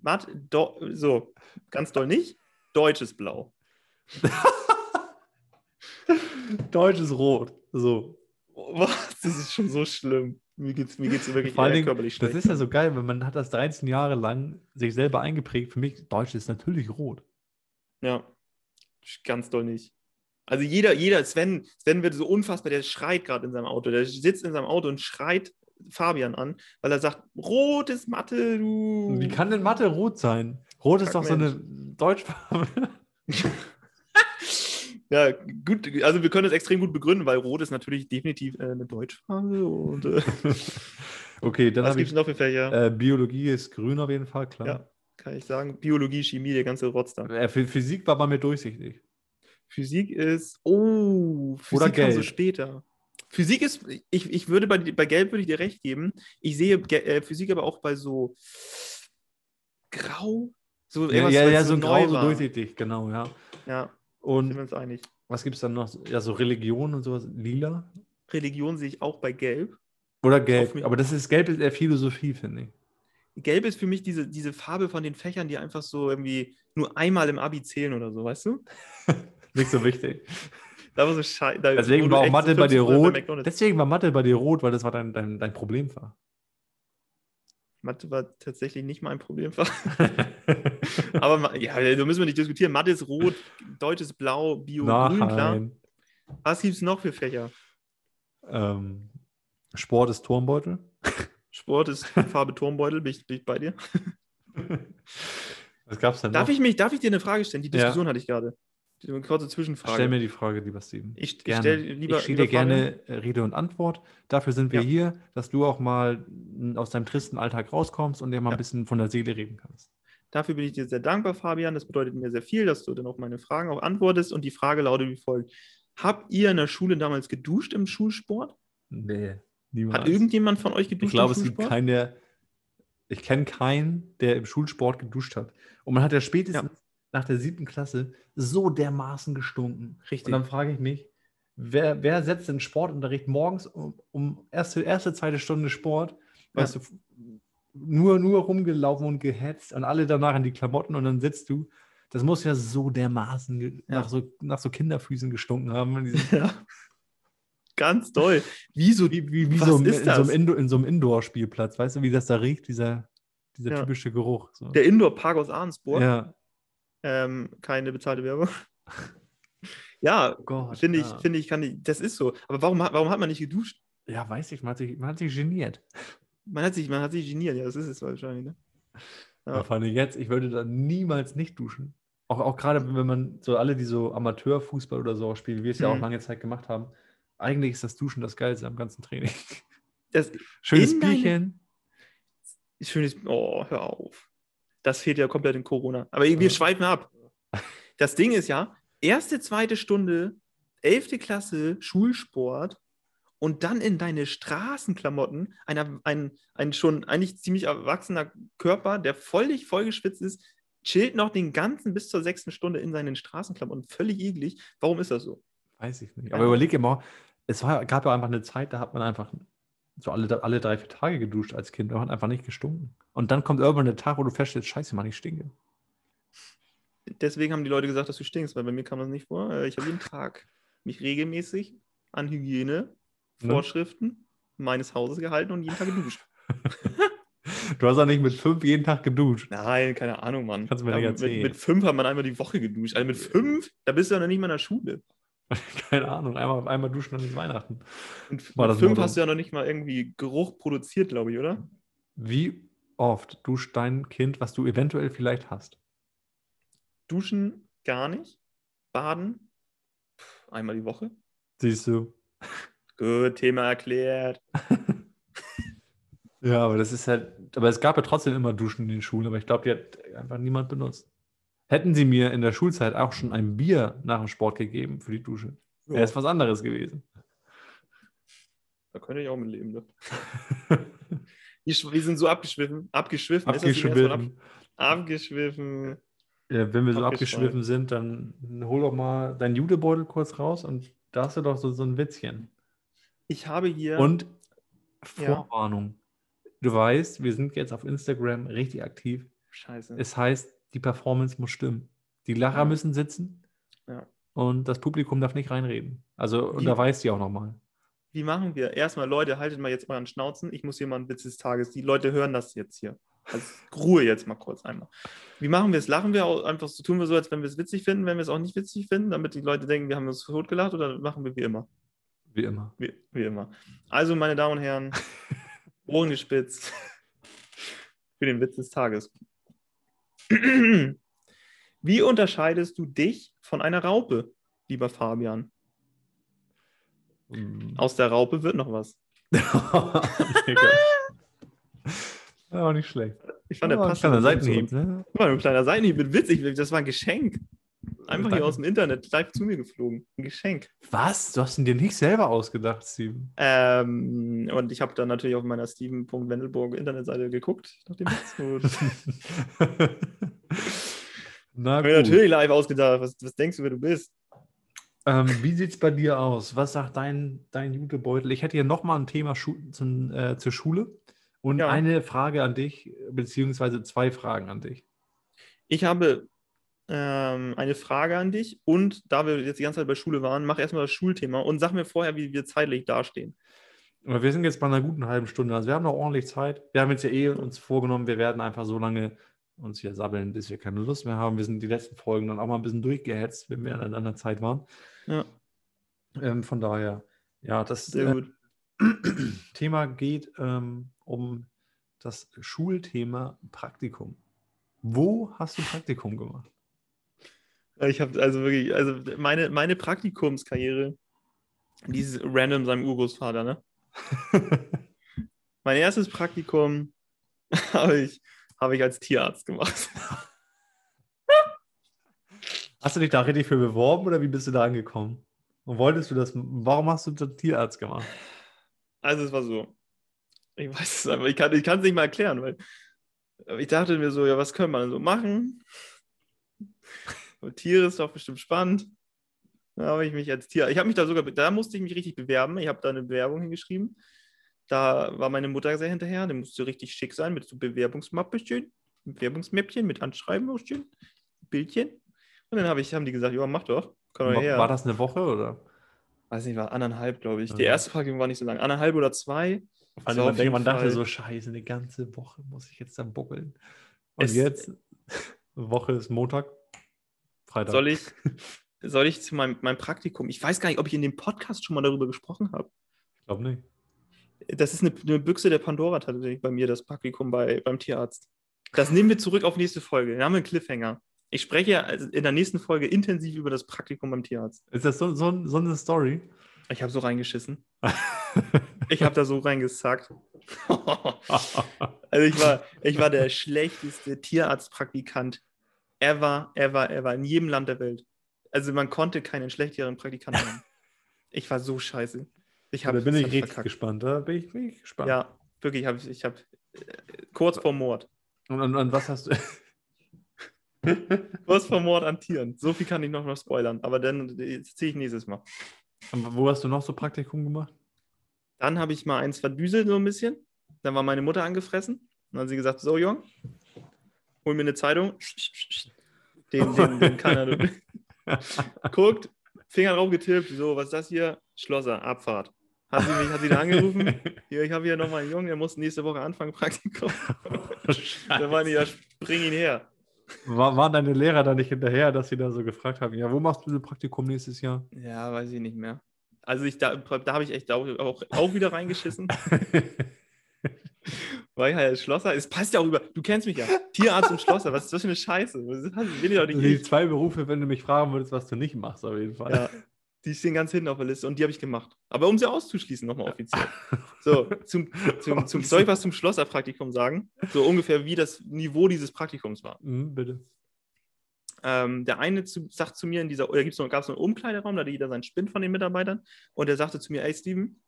Mathe, do, so, ganz doll nicht. Deutsch ist blau. Deutsch ist rot. So. Was? Das ist schon so schlimm. Mir geht es mir geht's wirklich Vor allem, körperlich schlecht. Das ist ja so geil, wenn man hat das 13 Jahre lang sich selber eingeprägt. Für mich, Deutsch ist natürlich rot. Ja, ganz doll nicht. Also jeder, jeder, Sven, Sven wird so unfassbar, der schreit gerade in seinem Auto. Der sitzt in seinem Auto und schreit Fabian an, weil er sagt, rot ist Mathe, du. Wie kann denn Mathe rot sein? Rot ist Kack doch Mensch. so eine Deutschfarbe. Ja, gut, also wir können das extrem gut begründen, weil Rot ist natürlich definitiv äh, eine Deutschfarbe. Und, äh, okay, dann Was gibt es noch für Fächer? Äh, Biologie ist grün auf jeden Fall, klar. Ja, kann ich sagen. Biologie, Chemie, der ganze Rotz da. Äh, Physik war bei mir durchsichtig. Physik ist, oh, Physik Oder Gelb. so später. Physik ist, ich, ich würde bei, bei Gelb würde ich dir recht geben. Ich sehe äh, Physik aber auch bei so Grau. So ja, ja, ja, so, so Grau, so durchsichtig, genau, ja. Ja. Und sind wir uns einig. Was gibt es dann noch? Ja, so Religion und sowas. Lila? Religion sehe ich auch bei Gelb. Oder Gelb. Aber das ist Gelb ist eher Philosophie, finde ich. Gelb ist für mich diese, diese Farbe von den Fächern, die einfach so irgendwie nur einmal im Abi zählen oder so, weißt du? Nicht so wichtig. Da war so schei Deswegen war auch Mathe bei dir rot. Deswegen war Mathe bei dir rot, weil das war dein, dein, dein Problemfach. Mathe war tatsächlich nicht mein Problemfach. Aber ja, da müssen wir nicht diskutieren. Mathe ist rot, Deutsch ist blau, Bio Nein. grün, klar. Was gibt es noch für Fächer? Ähm, Sport ist Turmbeutel. Sport ist Farbe Turmbeutel, bin ich, bin ich bei dir. Was gab es denn darf noch? Ich mich, darf ich dir eine Frage stellen? Die Diskussion ja. hatte ich gerade. Eine kurze Zwischenfrage. Stell mir die Frage, lieber Steven. Ich, gerne. ich, lieber, ich stehe dir gerne Rede und Antwort. Dafür sind wir ja. hier, dass du auch mal aus deinem tristen Alltag rauskommst und dir mal ja. ein bisschen von der Seele reden kannst. Dafür bin ich dir sehr dankbar, Fabian. Das bedeutet mir sehr viel, dass du dann auf meine Fragen auch antwortest. Und die Frage lautet wie folgt: Habt ihr in der Schule damals geduscht im Schulsport? Nee, niemals. Hat irgendjemand von euch geduscht? Ich glaube, es gibt keinen, der. Ich kenne keinen, der im Schulsport geduscht hat. Und man hat ja spätestens ja nach der siebten Klasse so dermaßen gestunken. Richtig. Und dann frage ich mich, wer, wer setzt den Sportunterricht morgens um, um erste, erste, zweite Stunde Sport, ja. weißt du, nur, nur rumgelaufen und gehetzt und alle danach in die Klamotten und dann sitzt du. Das muss ja so dermaßen ja. Nach, so, nach so Kinderfüßen gestunken haben. Ja. Ganz toll. Wie so, wie, wie, wie so in, in, so einem Indo, in so einem Indoor-Spielplatz. Weißt du, wie das da riecht, dieser, dieser ja. typische Geruch. So. Der Indoor-Park aus Ahrensburg. Ja. Ähm, keine bezahlte Werbung. ja, oh finde ich, ja. finde ich, kann ich, das ist so. Aber warum, warum hat man nicht geduscht? Ja, weiß ich, man hat sich, man hat sich geniert. Man hat sich, man hat sich geniert, ja, das ist es wahrscheinlich, ne? Ja. ja vor allem jetzt, ich würde da niemals nicht duschen. Auch, auch gerade, wenn man so alle, die so Amateurfußball oder so spielen, wie wir es mhm. ja auch mhm. lange Zeit gemacht haben, eigentlich ist das Duschen das Geilste am ganzen Training. Das Schönes Bierchen. Schönes, oh, hör auf. Das fehlt ja komplett in Corona. Aber wir schweifen ab. Das Ding ist ja, erste, zweite Stunde, elfte Klasse, Schulsport und dann in deine Straßenklamotten ein, ein, ein schon eigentlich ziemlich erwachsener Körper, der völlig vollgeschwitzt ist, chillt noch den ganzen bis zur sechsten Stunde in seinen Straßenklamotten. Völlig eklig. Warum ist das so? Weiß ich nicht. Aber ja. überleg immer, es war, gab ja einfach eine Zeit, da hat man einfach so alle, alle drei, vier Tage geduscht als Kind. Man hat einfach nicht gestunken. Und dann kommt irgendwann der Tag, wo du feststellst, scheiße, Mann, ich stinke. Deswegen haben die Leute gesagt, dass du stinkst, weil bei mir kam das nicht vor. Äh, ich habe jeden Tag mich regelmäßig an Hygienevorschriften ne? meines Hauses gehalten und jeden Tag geduscht. du hast auch nicht mit fünf jeden Tag geduscht. Nein, keine Ahnung, Mann. Kannst du mir ja, nicht erzählen. Mit, mit, fünf hat man einmal die Woche geduscht. Also mit fünf, da bist du ja noch nicht mal in der Schule. Keine Ahnung, einmal, einmal duschen und nicht Weihnachten. Und War mit fünf hast du ja noch nicht mal irgendwie Geruch produziert, glaube ich, oder? Wie oft duscht dein Kind, was du eventuell vielleicht hast? Duschen gar nicht. Baden einmal die Woche. Siehst du. Gut, Thema erklärt. ja, aber das ist halt, aber es gab ja trotzdem immer Duschen in den Schulen, aber ich glaube, die hat einfach niemand benutzt. Hätten sie mir in der Schulzeit auch schon ein Bier nach dem Sport gegeben für die Dusche, wäre es was anderes gewesen. Da könnte ich auch mit leben. Ne? wir sind so abgeschwiffen. Abgeschwiffen. Abgeschwiffen. Ab abgeschwiffen. Ja, wenn wir so abgeschwiffen sind, dann hol doch mal deinen Judebeutel kurz raus und da hast du doch so, so ein Witzchen. Ich habe hier. Und Vorwarnung. Ja. Du weißt, wir sind jetzt auf Instagram richtig aktiv. Scheiße. Es heißt, die Performance muss stimmen. Die Lacher ja. müssen sitzen ja. und das Publikum darf nicht reinreden. Also, und da weiß die auch nochmal. wie machen wir? Erstmal, Leute, haltet mal jetzt euren Schnauzen. Ich muss hier mal einen Witz des Tages. Die Leute hören das jetzt hier. Also Ruhe jetzt mal kurz einmal. Wie machen wir es? Lachen wir auch einfach so, tun wir so, als wenn wir es witzig finden, wenn wir es auch nicht witzig finden, damit die Leute denken, wir haben uns totgelacht oder machen wir wie immer? Wie immer. Wie, wie immer. Also, meine Damen und Herren, Ohren gespitzt für den Witz des Tages. Wie unterscheidest du dich von einer Raupe, lieber Fabian? Mm. Aus der Raupe wird noch was. ja, auch nicht schlecht. Ich fand, der passt. Ein kleiner Seitenhieb, ne? ein kleiner Seitenhieb, witzig. Das war ein Geschenk. Einfach hier aus dem Internet live zu mir geflogen. Ein Geschenk. Was? Du hast ihn dir nicht selber ausgedacht, Steven? Ähm, und ich habe dann natürlich auf meiner Steven.wendelburg Internetseite geguckt, nachdem das Na gut. Natürlich live ausgedacht. Was, was denkst du, wer du bist? Ähm, wie sieht es bei dir aus? Was sagt dein, dein Jutebeutel? Ich hätte hier nochmal ein Thema Schu zum, äh, zur Schule und ja. eine Frage an dich, beziehungsweise zwei Fragen an dich. Ich habe ähm, eine Frage an dich und da wir jetzt die ganze Zeit bei Schule waren, mach erstmal das Schulthema und sag mir vorher, wie wir zeitlich dastehen. Wir sind jetzt bei einer guten halben Stunde, also wir haben noch ordentlich Zeit. Wir haben jetzt ja eh uns vorgenommen, wir werden einfach so lange uns hier sabbeln, bis wir keine Lust mehr haben. Wir sind die letzten Folgen dann auch mal ein bisschen durchgehetzt, wenn wir in einer Zeit waren. Ja. Ähm, von daher, ja, das äh, Thema geht ähm, um das Schulthema Praktikum. Wo hast du Praktikum gemacht? Ich habe also wirklich, also meine, meine Praktikumskarriere, dieses random seinem Urgroßvater, ne? mein erstes Praktikum habe ich, hab ich als Tierarzt gemacht. Hast du dich da richtig für beworben oder wie bist du da angekommen? Und wolltest du das, warum hast du das Tierarzt gemacht? Also es war so, ich weiß es aber, ich kann es nicht mal erklären, weil ich dachte mir so, ja, was können wir so machen? Und Tiere ist doch bestimmt spannend. Da habe ich mich als Tier, ich habe mich da sogar, da musste ich mich richtig bewerben. Ich habe da eine Bewerbung hingeschrieben. Da war meine Mutter sehr hinterher. Der musste richtig schick sein mit so Bewerbungsmappchen, Bewerbungsmäppchen mit Handschreiben auch schön, Bildchen. Und dann hab ich, haben die gesagt, ja, mach doch. Komm war, her. war das eine Woche oder? Weiß nicht, war anderthalb, glaube ich. Ja. Die erste Frage war nicht so lang. Anderthalb oder zwei. Also man, denkt, man dachte so, scheiße, eine ganze Woche muss ich jetzt dann buckeln. Und es, jetzt, Woche ist Montag, Freitag. Soll ich, soll ich zu meinem, meinem Praktikum, ich weiß gar nicht, ob ich in dem Podcast schon mal darüber gesprochen habe. Ich glaube nicht. Das ist eine, eine, Büchse der Pandora tatsächlich bei mir, das Praktikum bei, beim Tierarzt. Das nehmen wir zurück auf nächste Folge. Dann haben wir einen Cliffhanger. Ich spreche in der nächsten Folge intensiv über das Praktikum beim Tierarzt. Ist das so, so, so eine Story? Ich habe so reingeschissen. ich habe da so reingesackt. also ich war, ich war der schlechteste Tierarztpraktikant ever, ever, ever in jedem Land der Welt. Also man konnte keinen schlechteren Praktikanten haben. Ich war so scheiße. Ich hab, da bin ich richtig verkackt. gespannt. Da bin ich, bin ich gespannt. Ja, wirklich. Hab ich ich habe äh, kurz vor Mord. Und, und, und was hast du? kurz vor Mord an Tieren. So viel kann ich noch mal spoilern. Aber dann ziehe ich nächstes Mal. Und wo hast du noch so Praktikum gemacht? Dann habe ich mal eins verdüselt so ein bisschen. Dann war meine Mutter angefressen. dann hat sie gesagt, so Jung, hol mir eine Zeitung. Den, den, den kann er. Guckt, Finger drauf getippt, so, was ist das hier? Schlosser, Abfahrt. Hat sie mich, hat sie da angerufen? Hier, ich habe hier nochmal einen Jungen, der muss nächste Woche anfangen, Praktikum. da waren die ja, spring ihn her. War, waren deine Lehrer da nicht hinterher, dass sie da so gefragt haben, ja, wo machst du ein Praktikum nächstes Jahr? Ja, weiß ich nicht mehr. Also ich, da, da habe ich echt auch, auch wieder reingeschissen. Weil ich halt Schlosser, es passt ja auch über, du kennst mich ja, Tierarzt und Schlosser, was ist das für eine Scheiße? Will ich doch nicht die zwei Berufe, wenn du mich fragen würdest, was du nicht machst, auf jeden Fall. Ja, die stehen ganz hinten auf der Liste und die habe ich gemacht. Aber um sie auszuschließen, nochmal offiziell. So, zum, zum, zum, soll ich was zum Schlosserpraktikum sagen? So ungefähr wie das Niveau dieses Praktikums war. Mhm, bitte. Ähm, der eine zu, sagt zu mir in dieser, oder gab es so einen Umkleideraum, da hatte jeder seinen Spind von den Mitarbeitern und der sagte zu mir, ey Steven,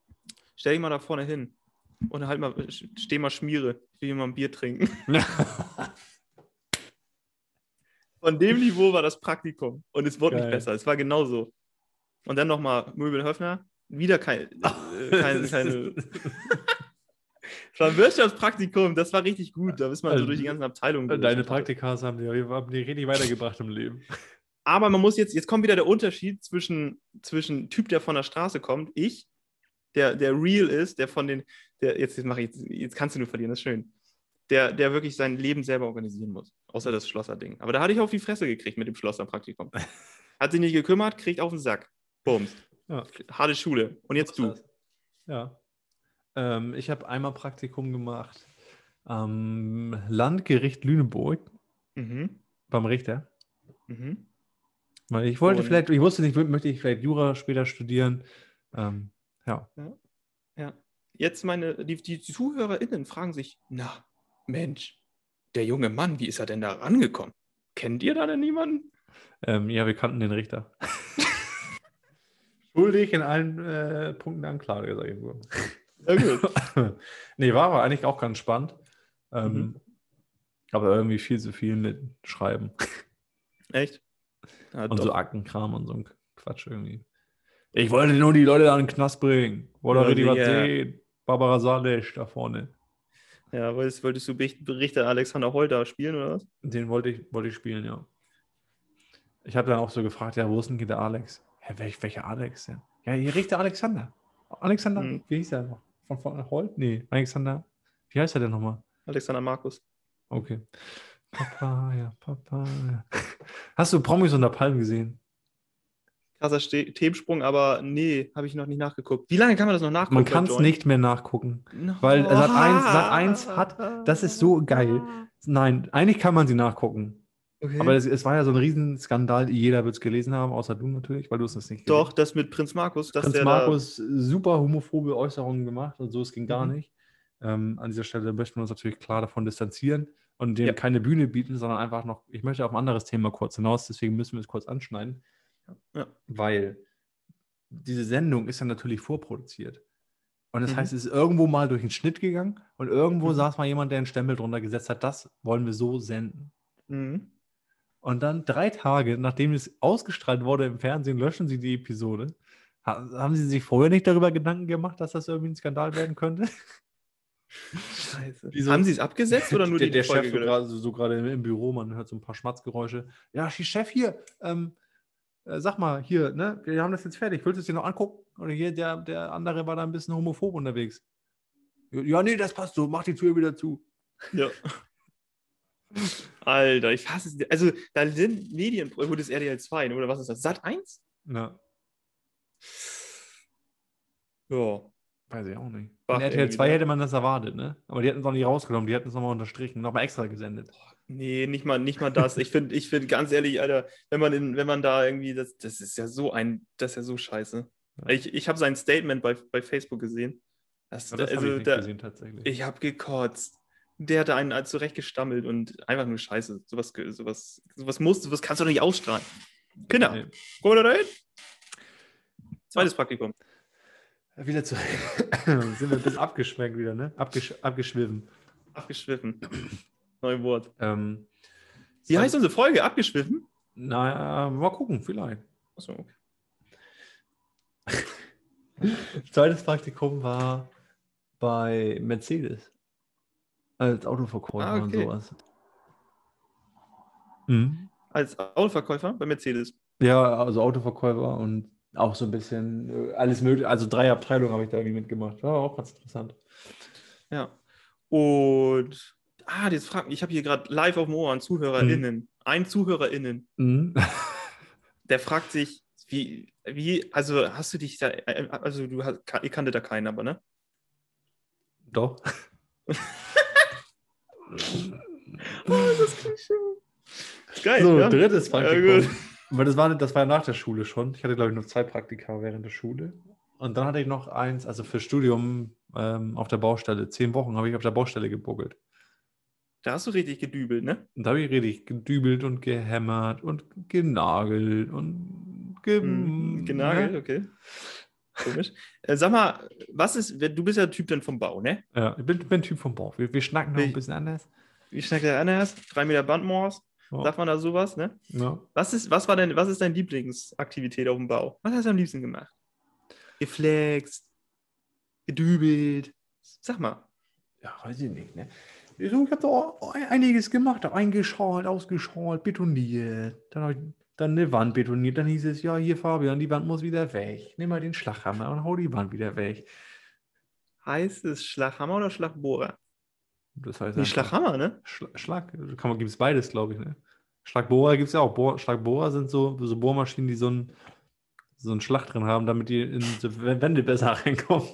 stell dich mal da vorne hin und halt mal, steh mal Schmiere, ich will hier mal ein Bier trinken. Von dem Niveau war das Praktikum und es wurde Geil. nicht besser, es war genauso. Und dann nochmal Möbelhöfner, wieder kein, äh, keine, keine Es war ein Wirtschaftspraktikum, das war richtig gut. Da ist man also, so durch die ganzen Abteilungen. Durch. Deine Praktikas haben die, haben die richtig weitergebracht im Leben. Aber man muss jetzt, jetzt kommt wieder der Unterschied zwischen, zwischen Typ, der von der Straße kommt, ich, der, der real ist, der von den, der, jetzt, jetzt mache ich, jetzt kannst du nur verlieren, das ist schön. Der, der wirklich sein Leben selber organisieren muss. Außer das Schlosser-Ding. Aber da hatte ich auf die Fresse gekriegt mit dem Schlosser-Praktikum. Hat sich nicht gekümmert, kriegt auf den Sack. Bums. Ja. Harte Schule. Und jetzt du. Ja. Ähm, ich habe einmal Praktikum gemacht am Landgericht Lüneburg. Mhm. Beim Richter. Mhm. Weil ich wollte Und, vielleicht, ich wusste nicht, möchte ich vielleicht Jura später studieren. Ähm, ja. ja. ja. Jetzt meine, die, die ZuhörerInnen fragen sich, na, Mensch, der junge Mann, wie ist er denn da rangekommen? Kennt ihr da denn niemanden? Ähm, ja, wir kannten den Richter. Schuldig in allen äh, Punkten Anklage, sag ich so. Ja, gut. nee, war aber eigentlich auch ganz spannend. Ähm, mhm. Aber irgendwie viel zu viel mit Schreiben. Echt? Ja, und doch. so Aktenkram und so ein Quatsch irgendwie. Ich wollte nur die Leute da in den Knast bringen. Wollte ja, richtig was sehen. Barbara Salisch da vorne. Ja, wolltest, wolltest du Berichte Alexander Holter spielen oder was? Den wollte ich, wollte ich spielen, ja. Ich habe dann auch so gefragt, ja, wo ist denn der Alex? Hä, welch, welcher Alex denn? Ja, hier Richter Alexander. Alexander, hm. wie hieß er noch? Von, von Holt? Nee, Alexander. Wie heißt er denn nochmal? Alexander Markus. Okay. Papa, ja, Papa. Ja. Hast du Promis unter Palmen gesehen? Krasser Themensprung, aber nee, habe ich noch nicht nachgeguckt. Wie lange kann man das noch nachgucken? Man kann es nicht mehr nachgucken. No. Weil Sat 1, Sat 1 hat, das ist so geil. Nein, eigentlich kann man sie nachgucken. Okay. Aber es, es, war ja so ein Riesenskandal, jeder wird es gelesen haben, außer du natürlich, weil du es nicht Doch, das mit Prinz Markus. Prinz Markus, super homophobe Äußerungen gemacht und so, es ging gar mhm. nicht. Ähm, an dieser Stelle möchten wir uns natürlich klar davon distanzieren und dem ja. keine Bühne bieten, sondern einfach noch, ich möchte auf ein anderes Thema kurz hinaus, deswegen müssen wir es kurz anschneiden. Ja. Weil diese Sendung ist ja natürlich vorproduziert. Und das mhm. heißt, es ist irgendwo mal durch den Schnitt gegangen und irgendwo mhm. saß mal jemand, der einen Stempel drunter gesetzt hat, das wollen wir so senden. Mhm. Und dann drei Tage, nachdem es ausgestrahlt wurde im Fernsehen, löschen sie die Episode. Haben sie sich vorher nicht darüber Gedanken gemacht, dass das irgendwie ein Skandal werden könnte? Scheiße. Wieso? Haben sie es abgesetzt oder nur der, die der Chef so gerade, so gerade im Büro, man hört so ein paar Schmatzgeräusche. Ja, Chef hier, ähm, äh, sag mal, hier, ne, wir haben das jetzt fertig, willst du es dir noch angucken? Und hier, der, der andere war da ein bisschen homophob unterwegs. Ja, nee, das passt so, mach die Tür wieder zu. Ja. Alter, ich hasse es. Also, da sind Medien, wo das RDL 2, oder was ist das? Sat 1? Ja. Ja. Weiß ich auch nicht. In RTL 2 hätte man das erwartet, ne? Aber die hätten es auch nicht rausgenommen, die hätten es nochmal unterstrichen, nochmal extra gesendet. Nee, nicht mal, nicht mal das. Ich finde, ich find, ganz ehrlich, Alter, wenn man, in, wenn man da irgendwie, das, das ist ja so ein, das ist ja so scheiße. Ja. Ich, ich habe sein Statement bei, bei Facebook gesehen. Das, das also, habe ich da, gesehen, tatsächlich. Ich habe gekotzt der hat einen halt zurechtgestammelt und einfach nur Scheiße. Sowas, sowas, sowas musst sowas kannst du doch nicht ausstrahlen. Kinder, nee. kommen wir da hin? Zweites Praktikum. Wieder zu. sind wir ein bisschen abgeschmeckt wieder, ne? Abgesch abgeschwiffen. Abgeschwiffen. Neues Wort. Ähm, Wie heißt unsere Folge? Abgeschwiffen? Naja, mal gucken, vielleicht. Achso, okay. Zweites Praktikum war bei Mercedes. Als Autoverkäufer ah, okay. und sowas. Mhm. Als Autoverkäufer bei Mercedes? Ja, also Autoverkäufer und auch so ein bisschen äh, alles mögliche. Also drei Abteilungen habe ich da irgendwie mitgemacht. War auch ganz interessant. Ja. Und, ah, jetzt fragen, ich habe hier gerade live auf dem Ohr an ZuhörerInnen. Mhm. Ein ZuhörerInnen. Mhm. Der fragt sich, wie, wie, also hast du dich da, äh, also du hast, ihr kanntet da keinen, aber, ne? Doch. oh, das klingt schön. Geil. So, ja? drittes Praktikum. Ja, Aber das war, das war ja nach der Schule schon. Ich hatte, glaube ich, nur zwei Praktika während der Schule. Und dann hatte ich noch eins, also für Studium ähm, auf der Baustelle. Zehn Wochen habe ich auf der Baustelle gebuckelt. Da hast du richtig gedübelt, ne? Und da habe ich richtig gedübelt und gehämmert und genagelt und ge hm, genagelt, ne? okay. Komisch. Äh, sag mal, was ist, du bist ja Typ dann vom Bau, ne? Ja, ich bin, bin Typ vom Bau. Wir, wir schnacken noch ein bisschen anders. Wir schnacken anders. Drei Meter Bandmors. Ja. Sagt man da sowas, ne? Ja. Was ist, was war denn, was ist deine Lieblingsaktivität auf dem Bau? Was hast du am liebsten gemacht? Geflext, gedübelt. Sag mal. Ja, weiß ich nicht, ne? Ich, habe da einiges gemacht, eingeschalt, ausgeschalt, betoniert. Dann habe ich dann eine Wand betoniert. Dann hieß es, ja, hier Fabian, die Wand muss wieder weg. Nimm mal den Schlaghammer und hau die Wand wieder weg. Heißt es Schlaghammer oder Schlagbohrer? Das heißt Die Schlaghammer, ne? Schlag, Schlag gibt es beides, glaube ich. Ne? Schlagbohrer gibt es ja auch. Bohr, Schlagbohrer sind so, so Bohrmaschinen, die so einen so Schlag drin haben, damit die in die Wände besser reinkommen.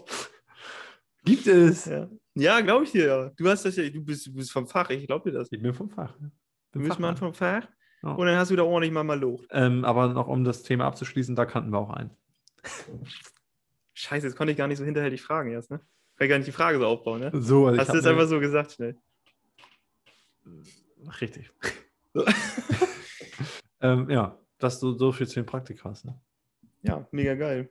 gibt es. Ja, ja glaube ich dir ja. Du hast das ja, du bist, du bist vom Fach, ich glaube dir das. Ich bin vom Fach. Ne? Du bist mal vom Fach? Ja. Und dann hast du wieder ordentlich mal mal Loch. Ähm, aber noch um das Thema abzuschließen, da kannten wir auch einen. Scheiße, jetzt konnte ich gar nicht so hinterhältig fragen jetzt, ne? Kann ich gar nicht die Frage so aufbauen, ne? So, also Hast du das einfach so gesagt schnell? Richtig. ähm, ja, das so, so viel zu den Praktikas, ne? Ja, mega geil.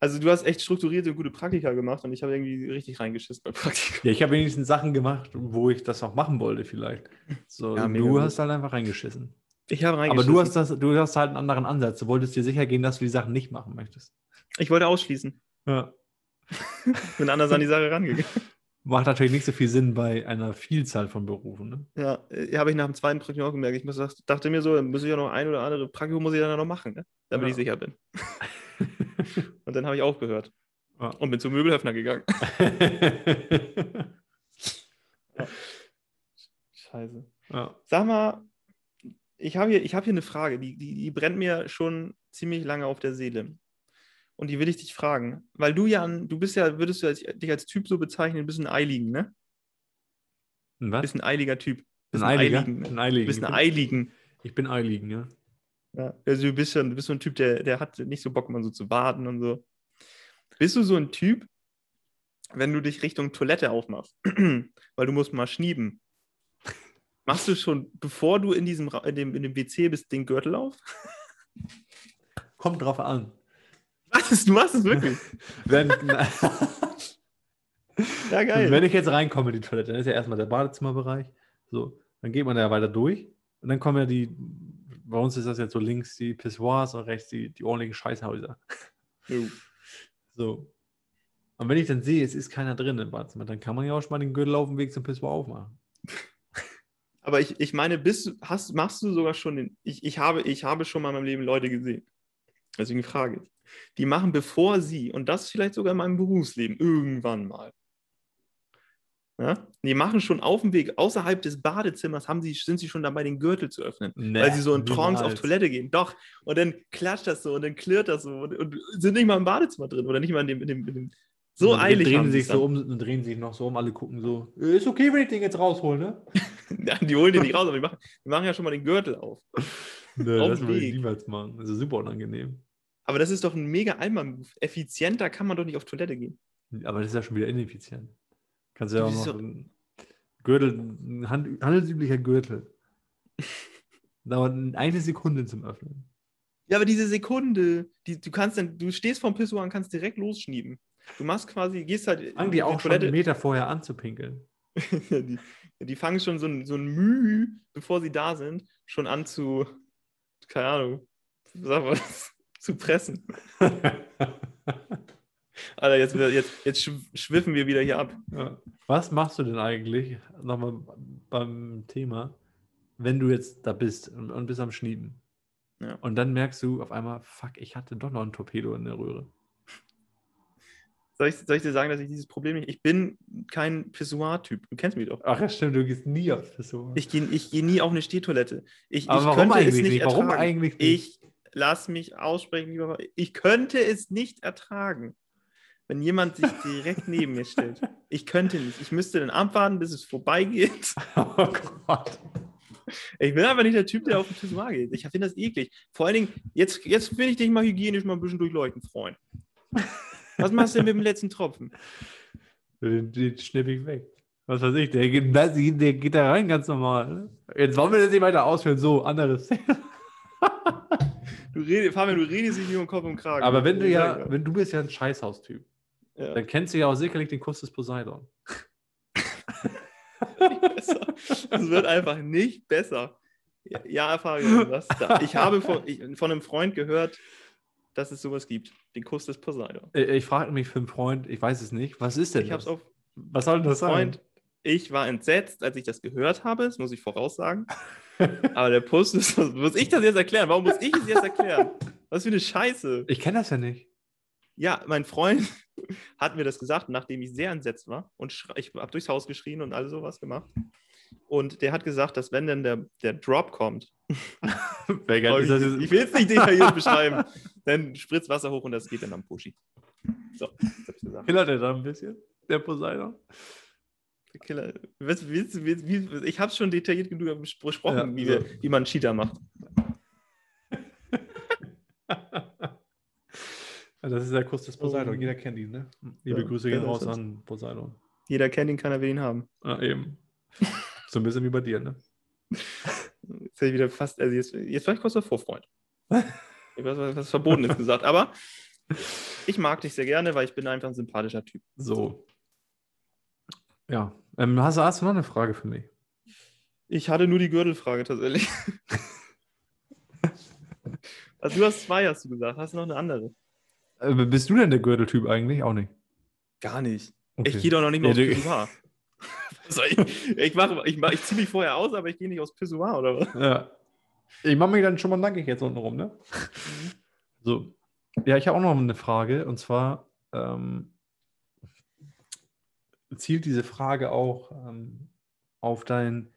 Also du hast echt strukturierte, gute Praktika gemacht und ich habe irgendwie richtig reingeschissen bei Praktika. Ja, ich habe wenigstens Sachen gemacht, wo ich das auch machen wollte vielleicht. So, ja, du gut. hast halt einfach reingeschissen. Ich habe reingeschissen. Aber du hast, das, du hast halt einen anderen Ansatz. Du wolltest dir sicher gehen, dass du die Sachen nicht machen möchtest. Ich wollte ausschließen. Ja. Bin anders an die Sache rangegangen. Macht natürlich nicht so viel Sinn bei einer Vielzahl von Berufen. Ne? Ja, äh, habe ich nach dem zweiten Praktikum auch gemerkt. Ich muss, dachte mir so, dann muss ich ja noch ein oder andere Praktikum muss ich dann noch machen, ne? damit ja. ich sicher bin. Und dann habe ich aufgehört. Ja. Und bin zum Möbelhöfner gegangen. ja. Scheiße. Sag mal, ich habe hier, hab hier eine Frage, die, die, die brennt mir schon ziemlich lange auf der Seele. Und die will ich dich fragen, weil du ja, du bist ja, würdest du als, dich als Typ so bezeichnen, du bist ein Eiligen, ne? Was? Bist ein eiliger Typ. Bist ein, Eiliger? Eiligen. Ein Eiligen. Bist ein Eiligen. Ich bin Eiligen, ja. Ja, also du bist, schon, du bist so ein Typ, der, der hat nicht so Bock, mal so zu warten und so. Bist du so ein Typ, wenn du dich Richtung Toilette aufmachst, weil du musst mal schnieben, machst du schon, bevor du in diesem in dem, in dem WC bist, den Gürtel auf? Kommt drauf an. Was? Du machst es wirklich? Wenn, ja, geil. Wenn ich jetzt reinkomme in die Toilette, dann ist ja erstmal der Badezimmerbereich. So, dann geht man da ja weiter durch. Und dann kommen ja die, bei uns ist das jetzt so links die Pissoirs und rechts die, die ordentlichen Scheißhäuser. Jo. So. Und wenn ich dann sehe, es ist keiner drin im Badezimmer, dann kann man ja auch schon mal den Gürtel auf dem Weg zum Pissoir aufmachen. Aber ich, ich meine, bist, hast, machst du sogar schon den. Ich, ich, habe, ich habe schon mal in meinem Leben Leute gesehen. Deswegen frage ich die machen, bevor sie, und das vielleicht sogar in meinem Berufsleben, irgendwann mal. Ja? Die machen schon auf dem Weg außerhalb des Badezimmers, haben sie, sind sie schon dabei, den Gürtel zu öffnen, nee, weil sie so in Trance auf Toilette gehen. Doch. Und dann klatscht das so und dann klirrt das so und, und sind nicht mal im Badezimmer drin oder nicht mal in dem, in dem, in dem so und eilig. Drehen sich so um und drehen sich noch so um, alle gucken so, ist okay, wenn ich den jetzt raushole, ne? ja, die holen den nicht raus, aber die machen, die machen ja schon mal den Gürtel auf. Nee, auf das würde ich niemals machen. Das ist super unangenehm. Aber das ist doch ein mega Alman-Move. Effizienter kann man doch nicht auf Toilette gehen. Aber das ist ja schon wieder ineffizient. Kannst du ja auch noch einen Gürtel, ein handelsüblicher Gürtel. Dauert eine Sekunde zum Öffnen. Ja, aber diese Sekunde, die, du kannst dann, du stehst vom Pissoir und kannst direkt losschnieben. Du machst quasi, gehst halt. Fangen die auch Toilette. schon einen Meter vorher an zu pinkeln. die, die, fangen schon so ein, so ein Müh, bevor sie da sind, schon an zu, keine Ahnung, sag was, zu pressen. Alter, jetzt, jetzt, jetzt schwiffen wir wieder hier ab. Ja. Was machst du denn eigentlich, nochmal beim Thema, wenn du jetzt da bist und, und bist am Schnieben? Ja. Und dann merkst du auf einmal, fuck, ich hatte doch noch ein Torpedo in der Röhre. Soll ich, soll ich dir sagen, dass ich dieses Problem nicht. Ich bin kein Pissoir-Typ. Du kennst mich doch. Ach ja, stimmt, du gehst nie auf Pissoir. Ich gehe ich geh nie auf eine Stehtoilette. Ich, Aber ich warum eigentlich nicht? Warum eigentlich nicht? Ich lass mich aussprechen, lieber. Ich könnte es nicht ertragen, wenn jemand sich direkt neben mir stellt. Ich könnte nicht. Ich müsste dann abwarten, bis es vorbeigeht. Oh Gott. Ich bin einfach nicht der Typ, der auf den Pissoir geht. Ich finde das eklig. Vor allen Dingen, jetzt, jetzt will ich dich mal hygienisch mal ein bisschen durchleuchten, Freund. Was machst du denn mit dem letzten Tropfen? Den, den schnipp ich weg. Was weiß ich, der geht, der geht da rein ganz normal. Ne? Jetzt wollen wir das nicht weiter ausführen. So, anderes. Du redest, Fabian, du redest dich nicht um Kopf und Kragen. Aber wenn du ja, wenn du bist ja ein Scheißhaustyp, ja. dann kennst du ja auch sicherlich den Kuss des Poseidon. Es wird einfach nicht besser. Ja, Fabian, das, ich habe von, ich, von einem Freund gehört, dass es sowas gibt. Den Kuss des Poseidon. Ich, ich frage mich für einen Freund, ich weiß es nicht, was ist denn ich das? Hab's auf, was soll denn das Freund, sein? Ich war entsetzt, als ich das gehört habe, das muss ich voraussagen. Aber der Post ist, muss ich das jetzt erklären? Warum muss ich es jetzt erklären? Was für eine Scheiße. Ich kenne das ja nicht. Ja, mein Freund hat mir das gesagt, nachdem ich sehr entsetzt war. Und ich habe durchs Haus geschrien und all sowas gemacht. Und der hat gesagt, dass wenn denn der, der Drop kommt, Welcher ich, ich will es nicht detailliert beschreiben, dann spritzt Wasser hoch und das geht dann am Pushy. So, das hab ich gesagt. Killert er da ein bisschen, der Poseidon? Killer. Ich habe es schon detailliert genug besprochen, ja, wie, so. wie man Cheater macht. das ist der Kuss des Poseidon. Oh. Jeder kennt ihn, ne? Liebe ja, Grüße gehen raus an Poseidon. Jeder kennt ihn, keiner will ihn haben. Ah, eben. so ein bisschen wie bei dir, ne? Jetzt ich wieder fast, also jetzt, jetzt war ich kurz davor, Freund. Ich habe was, was Verbotenes gesagt, aber ich mag dich sehr gerne, weil ich bin einfach ein sympathischer Typ. So. Ja. Ähm, hast, hast du noch eine Frage für mich? Ich hatte nur die Gürtelfrage tatsächlich. also du hast zwei, hast du gesagt. Hast du noch eine andere? Äh, bist du denn der Gürteltyp eigentlich? Auch nicht. Gar nicht. Okay. Ich gehe doch noch nicht mehr ja, aufs Pissoir. ich, ich, mach, ich, ich ziehe mich vorher aus, aber ich gehe nicht aufs Pissoir, oder was? Ja. Ich mache mich dann schon mal nackig jetzt unten rum, ne? Mhm. So. Ja, ich habe auch noch eine Frage und zwar ähm, zielt diese Frage auch ähm, auf dein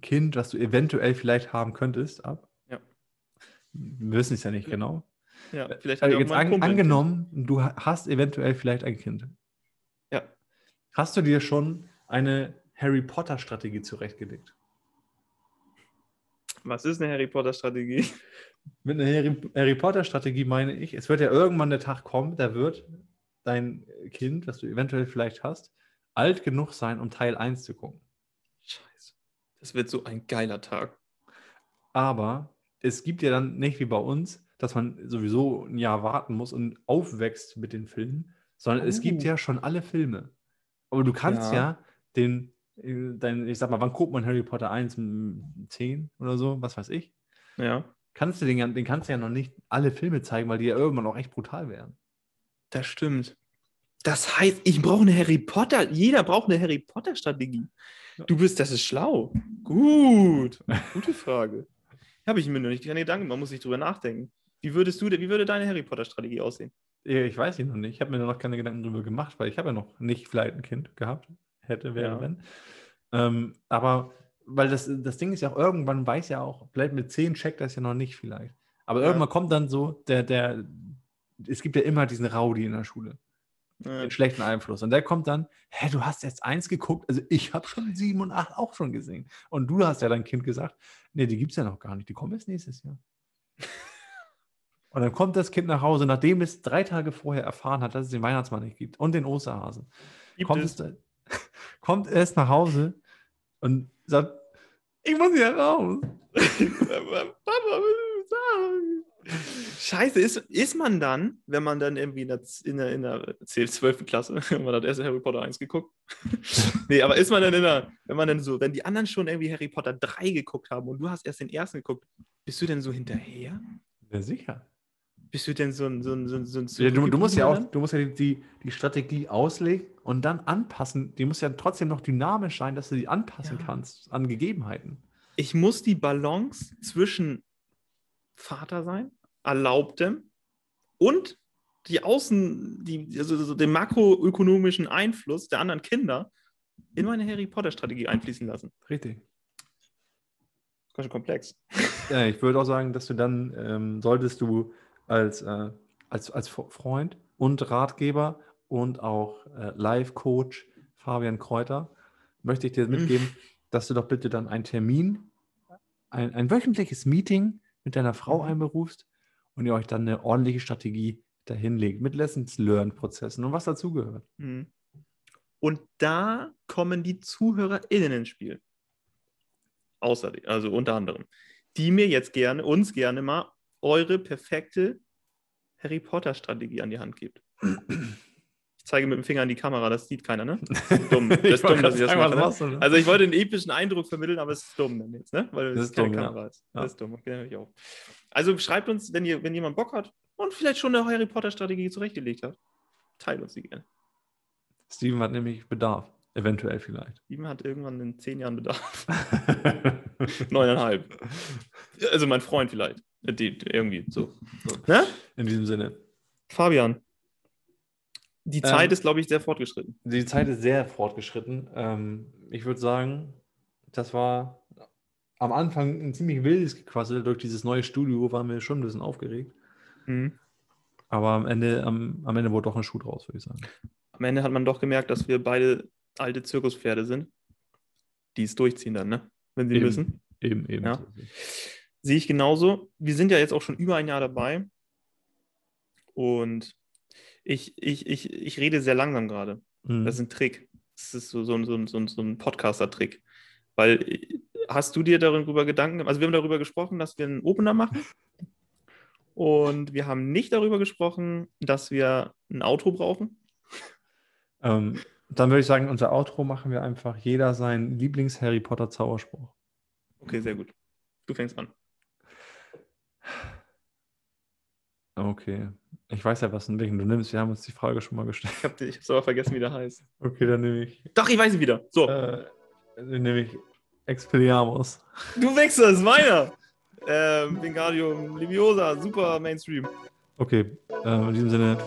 Kind, was du eventuell vielleicht haben könntest, ab. Ja. Wir wissen es ja nicht genau. Ja, vielleicht also jetzt an, angenommen, du hast eventuell vielleicht ein Kind. Ja. Hast du dir schon eine Harry Potter Strategie zurechtgelegt? Was ist eine Harry Potter Strategie? Mit einer Harry, Harry Potter Strategie meine ich, es wird ja irgendwann der Tag kommen, da wird dein Kind, was du eventuell vielleicht hast, alt genug sein, um Teil 1 zu gucken. Scheiße. Das wird so ein geiler Tag. Aber es gibt ja dann nicht wie bei uns, dass man sowieso ein Jahr warten muss und aufwächst mit den Filmen, sondern oh. es gibt oh. ja schon alle Filme. Aber du kannst ja, ja den, äh, dein, ich sag mal, wann guckt man Harry Potter 1? 10 oder so, was weiß ich. Ja. Kannst du den, den kannst du ja noch nicht alle Filme zeigen, weil die ja irgendwann auch echt brutal werden. Das stimmt. Das heißt, ich brauche eine Harry Potter, jeder braucht eine Harry Potter Strategie. Du bist, das ist schlau. Gut. Gute Frage. Habe ich mir noch nicht keine Gedanken, man muss sich drüber nachdenken. Wie würdest du, wie würde deine Harry Potter Strategie aussehen? Ich weiß ihn noch nicht. Ich habe mir noch keine Gedanken darüber gemacht, weil ich habe ja noch nicht vielleicht ein Kind gehabt. Hätte, wäre, ja. wenn. Ähm, aber, weil das, das Ding ist ja auch, irgendwann weiß ja auch, vielleicht mit 10 checkt das ja noch nicht vielleicht. Aber ja. irgendwann kommt dann so, der, der, es gibt ja immer diesen Raudi in der Schule. Ja. Den schlechten Einfluss. Und der kommt dann, hä, du hast jetzt eins geguckt, also ich habe schon sieben und acht auch schon gesehen. Und du hast ja dein Kind gesagt, nee, die gibt es ja noch gar nicht, die kommen erst nächstes Jahr. Und dann kommt das Kind nach Hause, nachdem es drei Tage vorher erfahren hat, dass es den Weihnachtsmann nicht gibt und den Osterhasen. kommt es, es kommt es nach Hause und sagt, ich muss hier raus. Papa. Scheiße, ist, ist man dann, wenn man dann irgendwie in der, in der, in der 12. Klasse, wenn man hat erst Harry Potter 1 geguckt. nee, aber ist man dann in der, wenn man dann so, wenn die anderen schon irgendwie Harry Potter 3 geguckt haben und du hast erst den ersten geguckt, bist du denn so hinterher? Ja, sicher. Bist du denn so ein, so ein, so ein, so ein ja, du, du, musst ja auch, du musst ja die, die Strategie auslegen und dann anpassen. Die muss ja trotzdem noch dynamisch sein, dass du die anpassen ja. kannst an Gegebenheiten. Ich muss die Balance zwischen Vater sein, Erlaubtem und die Außen, die, also den makroökonomischen Einfluss der anderen Kinder in meine Harry Potter-Strategie einfließen lassen. Richtig. Ganz schön komplex. Ja, ich würde auch sagen, dass du dann, ähm, solltest du als, äh, als, als Freund und Ratgeber und auch äh, Live-Coach Fabian Kräuter, möchte ich dir mhm. mitgeben, dass du doch bitte dann einen Termin, ein, ein wöchentliches Meeting mit deiner Frau mhm. einberufst und ihr euch dann eine ordentliche Strategie dahin legt mit Lessons-Learn-Prozessen und was dazugehört. Mhm. Und da kommen die ZuhörerInnen ins Spiel. Außerdem, also unter anderem, die mir jetzt gerne, uns gerne mal eure perfekte Harry Potter-Strategie an die Hand gebt. Zeige mit dem Finger an die Kamera, das sieht keiner, ne? Das ist dumm, das ist dumm dass ich das mache. Ne? Also ich wollte einen epischen Eindruck vermitteln, aber es ist dumm jetzt, ne? Weil das es keine dumm, Kamera ja. ist. Das ja. ist dumm, okay, ich auch. Also schreibt uns, wenn, ihr, wenn jemand Bock hat und vielleicht schon eine Harry Potter-Strategie zurechtgelegt hat, teilt uns die gerne. Steven hat nämlich Bedarf. Eventuell vielleicht. Steven hat irgendwann in zehn Jahren Bedarf. Neuneinhalb. Also mein Freund vielleicht. Die, irgendwie so. so. Ne? In diesem Sinne. Fabian. Die Zeit ähm, ist, glaube ich, sehr fortgeschritten. Die Zeit ist sehr fortgeschritten. Ähm, ich würde sagen, das war am Anfang ein ziemlich wildes Gequassel. Durch dieses neue Studio waren wir schon ein bisschen aufgeregt. Mhm. Aber am Ende, am, am Ende wurde doch ein Schuh draus, würde ich sagen. Am Ende hat man doch gemerkt, dass wir beide alte Zirkuspferde sind, die es durchziehen dann, ne? Wenn sie eben, müssen. Eben, eben. Ja. Sehe ich genauso. Wir sind ja jetzt auch schon über ein Jahr dabei. Und ich, ich, ich, ich rede sehr langsam gerade. Mhm. Das ist ein Trick. Das ist so, so, so, so, so ein Podcaster-Trick. Weil hast du dir darüber Gedanken gemacht? Also wir haben darüber gesprochen, dass wir einen Opener machen. Und wir haben nicht darüber gesprochen, dass wir ein Outro brauchen. Ähm, dann würde ich sagen, unser Outro machen wir einfach jeder seinen Lieblings-Harry Potter-Zauberspruch. Okay, sehr gut. Du fängst an. Okay. Ich weiß ja, was welchen du nimmst. Wir haben uns die Frage schon mal gestellt. Ich habe es aber vergessen, wie der heißt. Okay, dann nehme ich. Doch, ich weiß ihn wieder. So. Äh, dann nehme ich Expelliarmus. Du Wichser, ist meiner. ähm, Wingardium Leviosa, super Mainstream. Okay, äh, in diesem Sinne.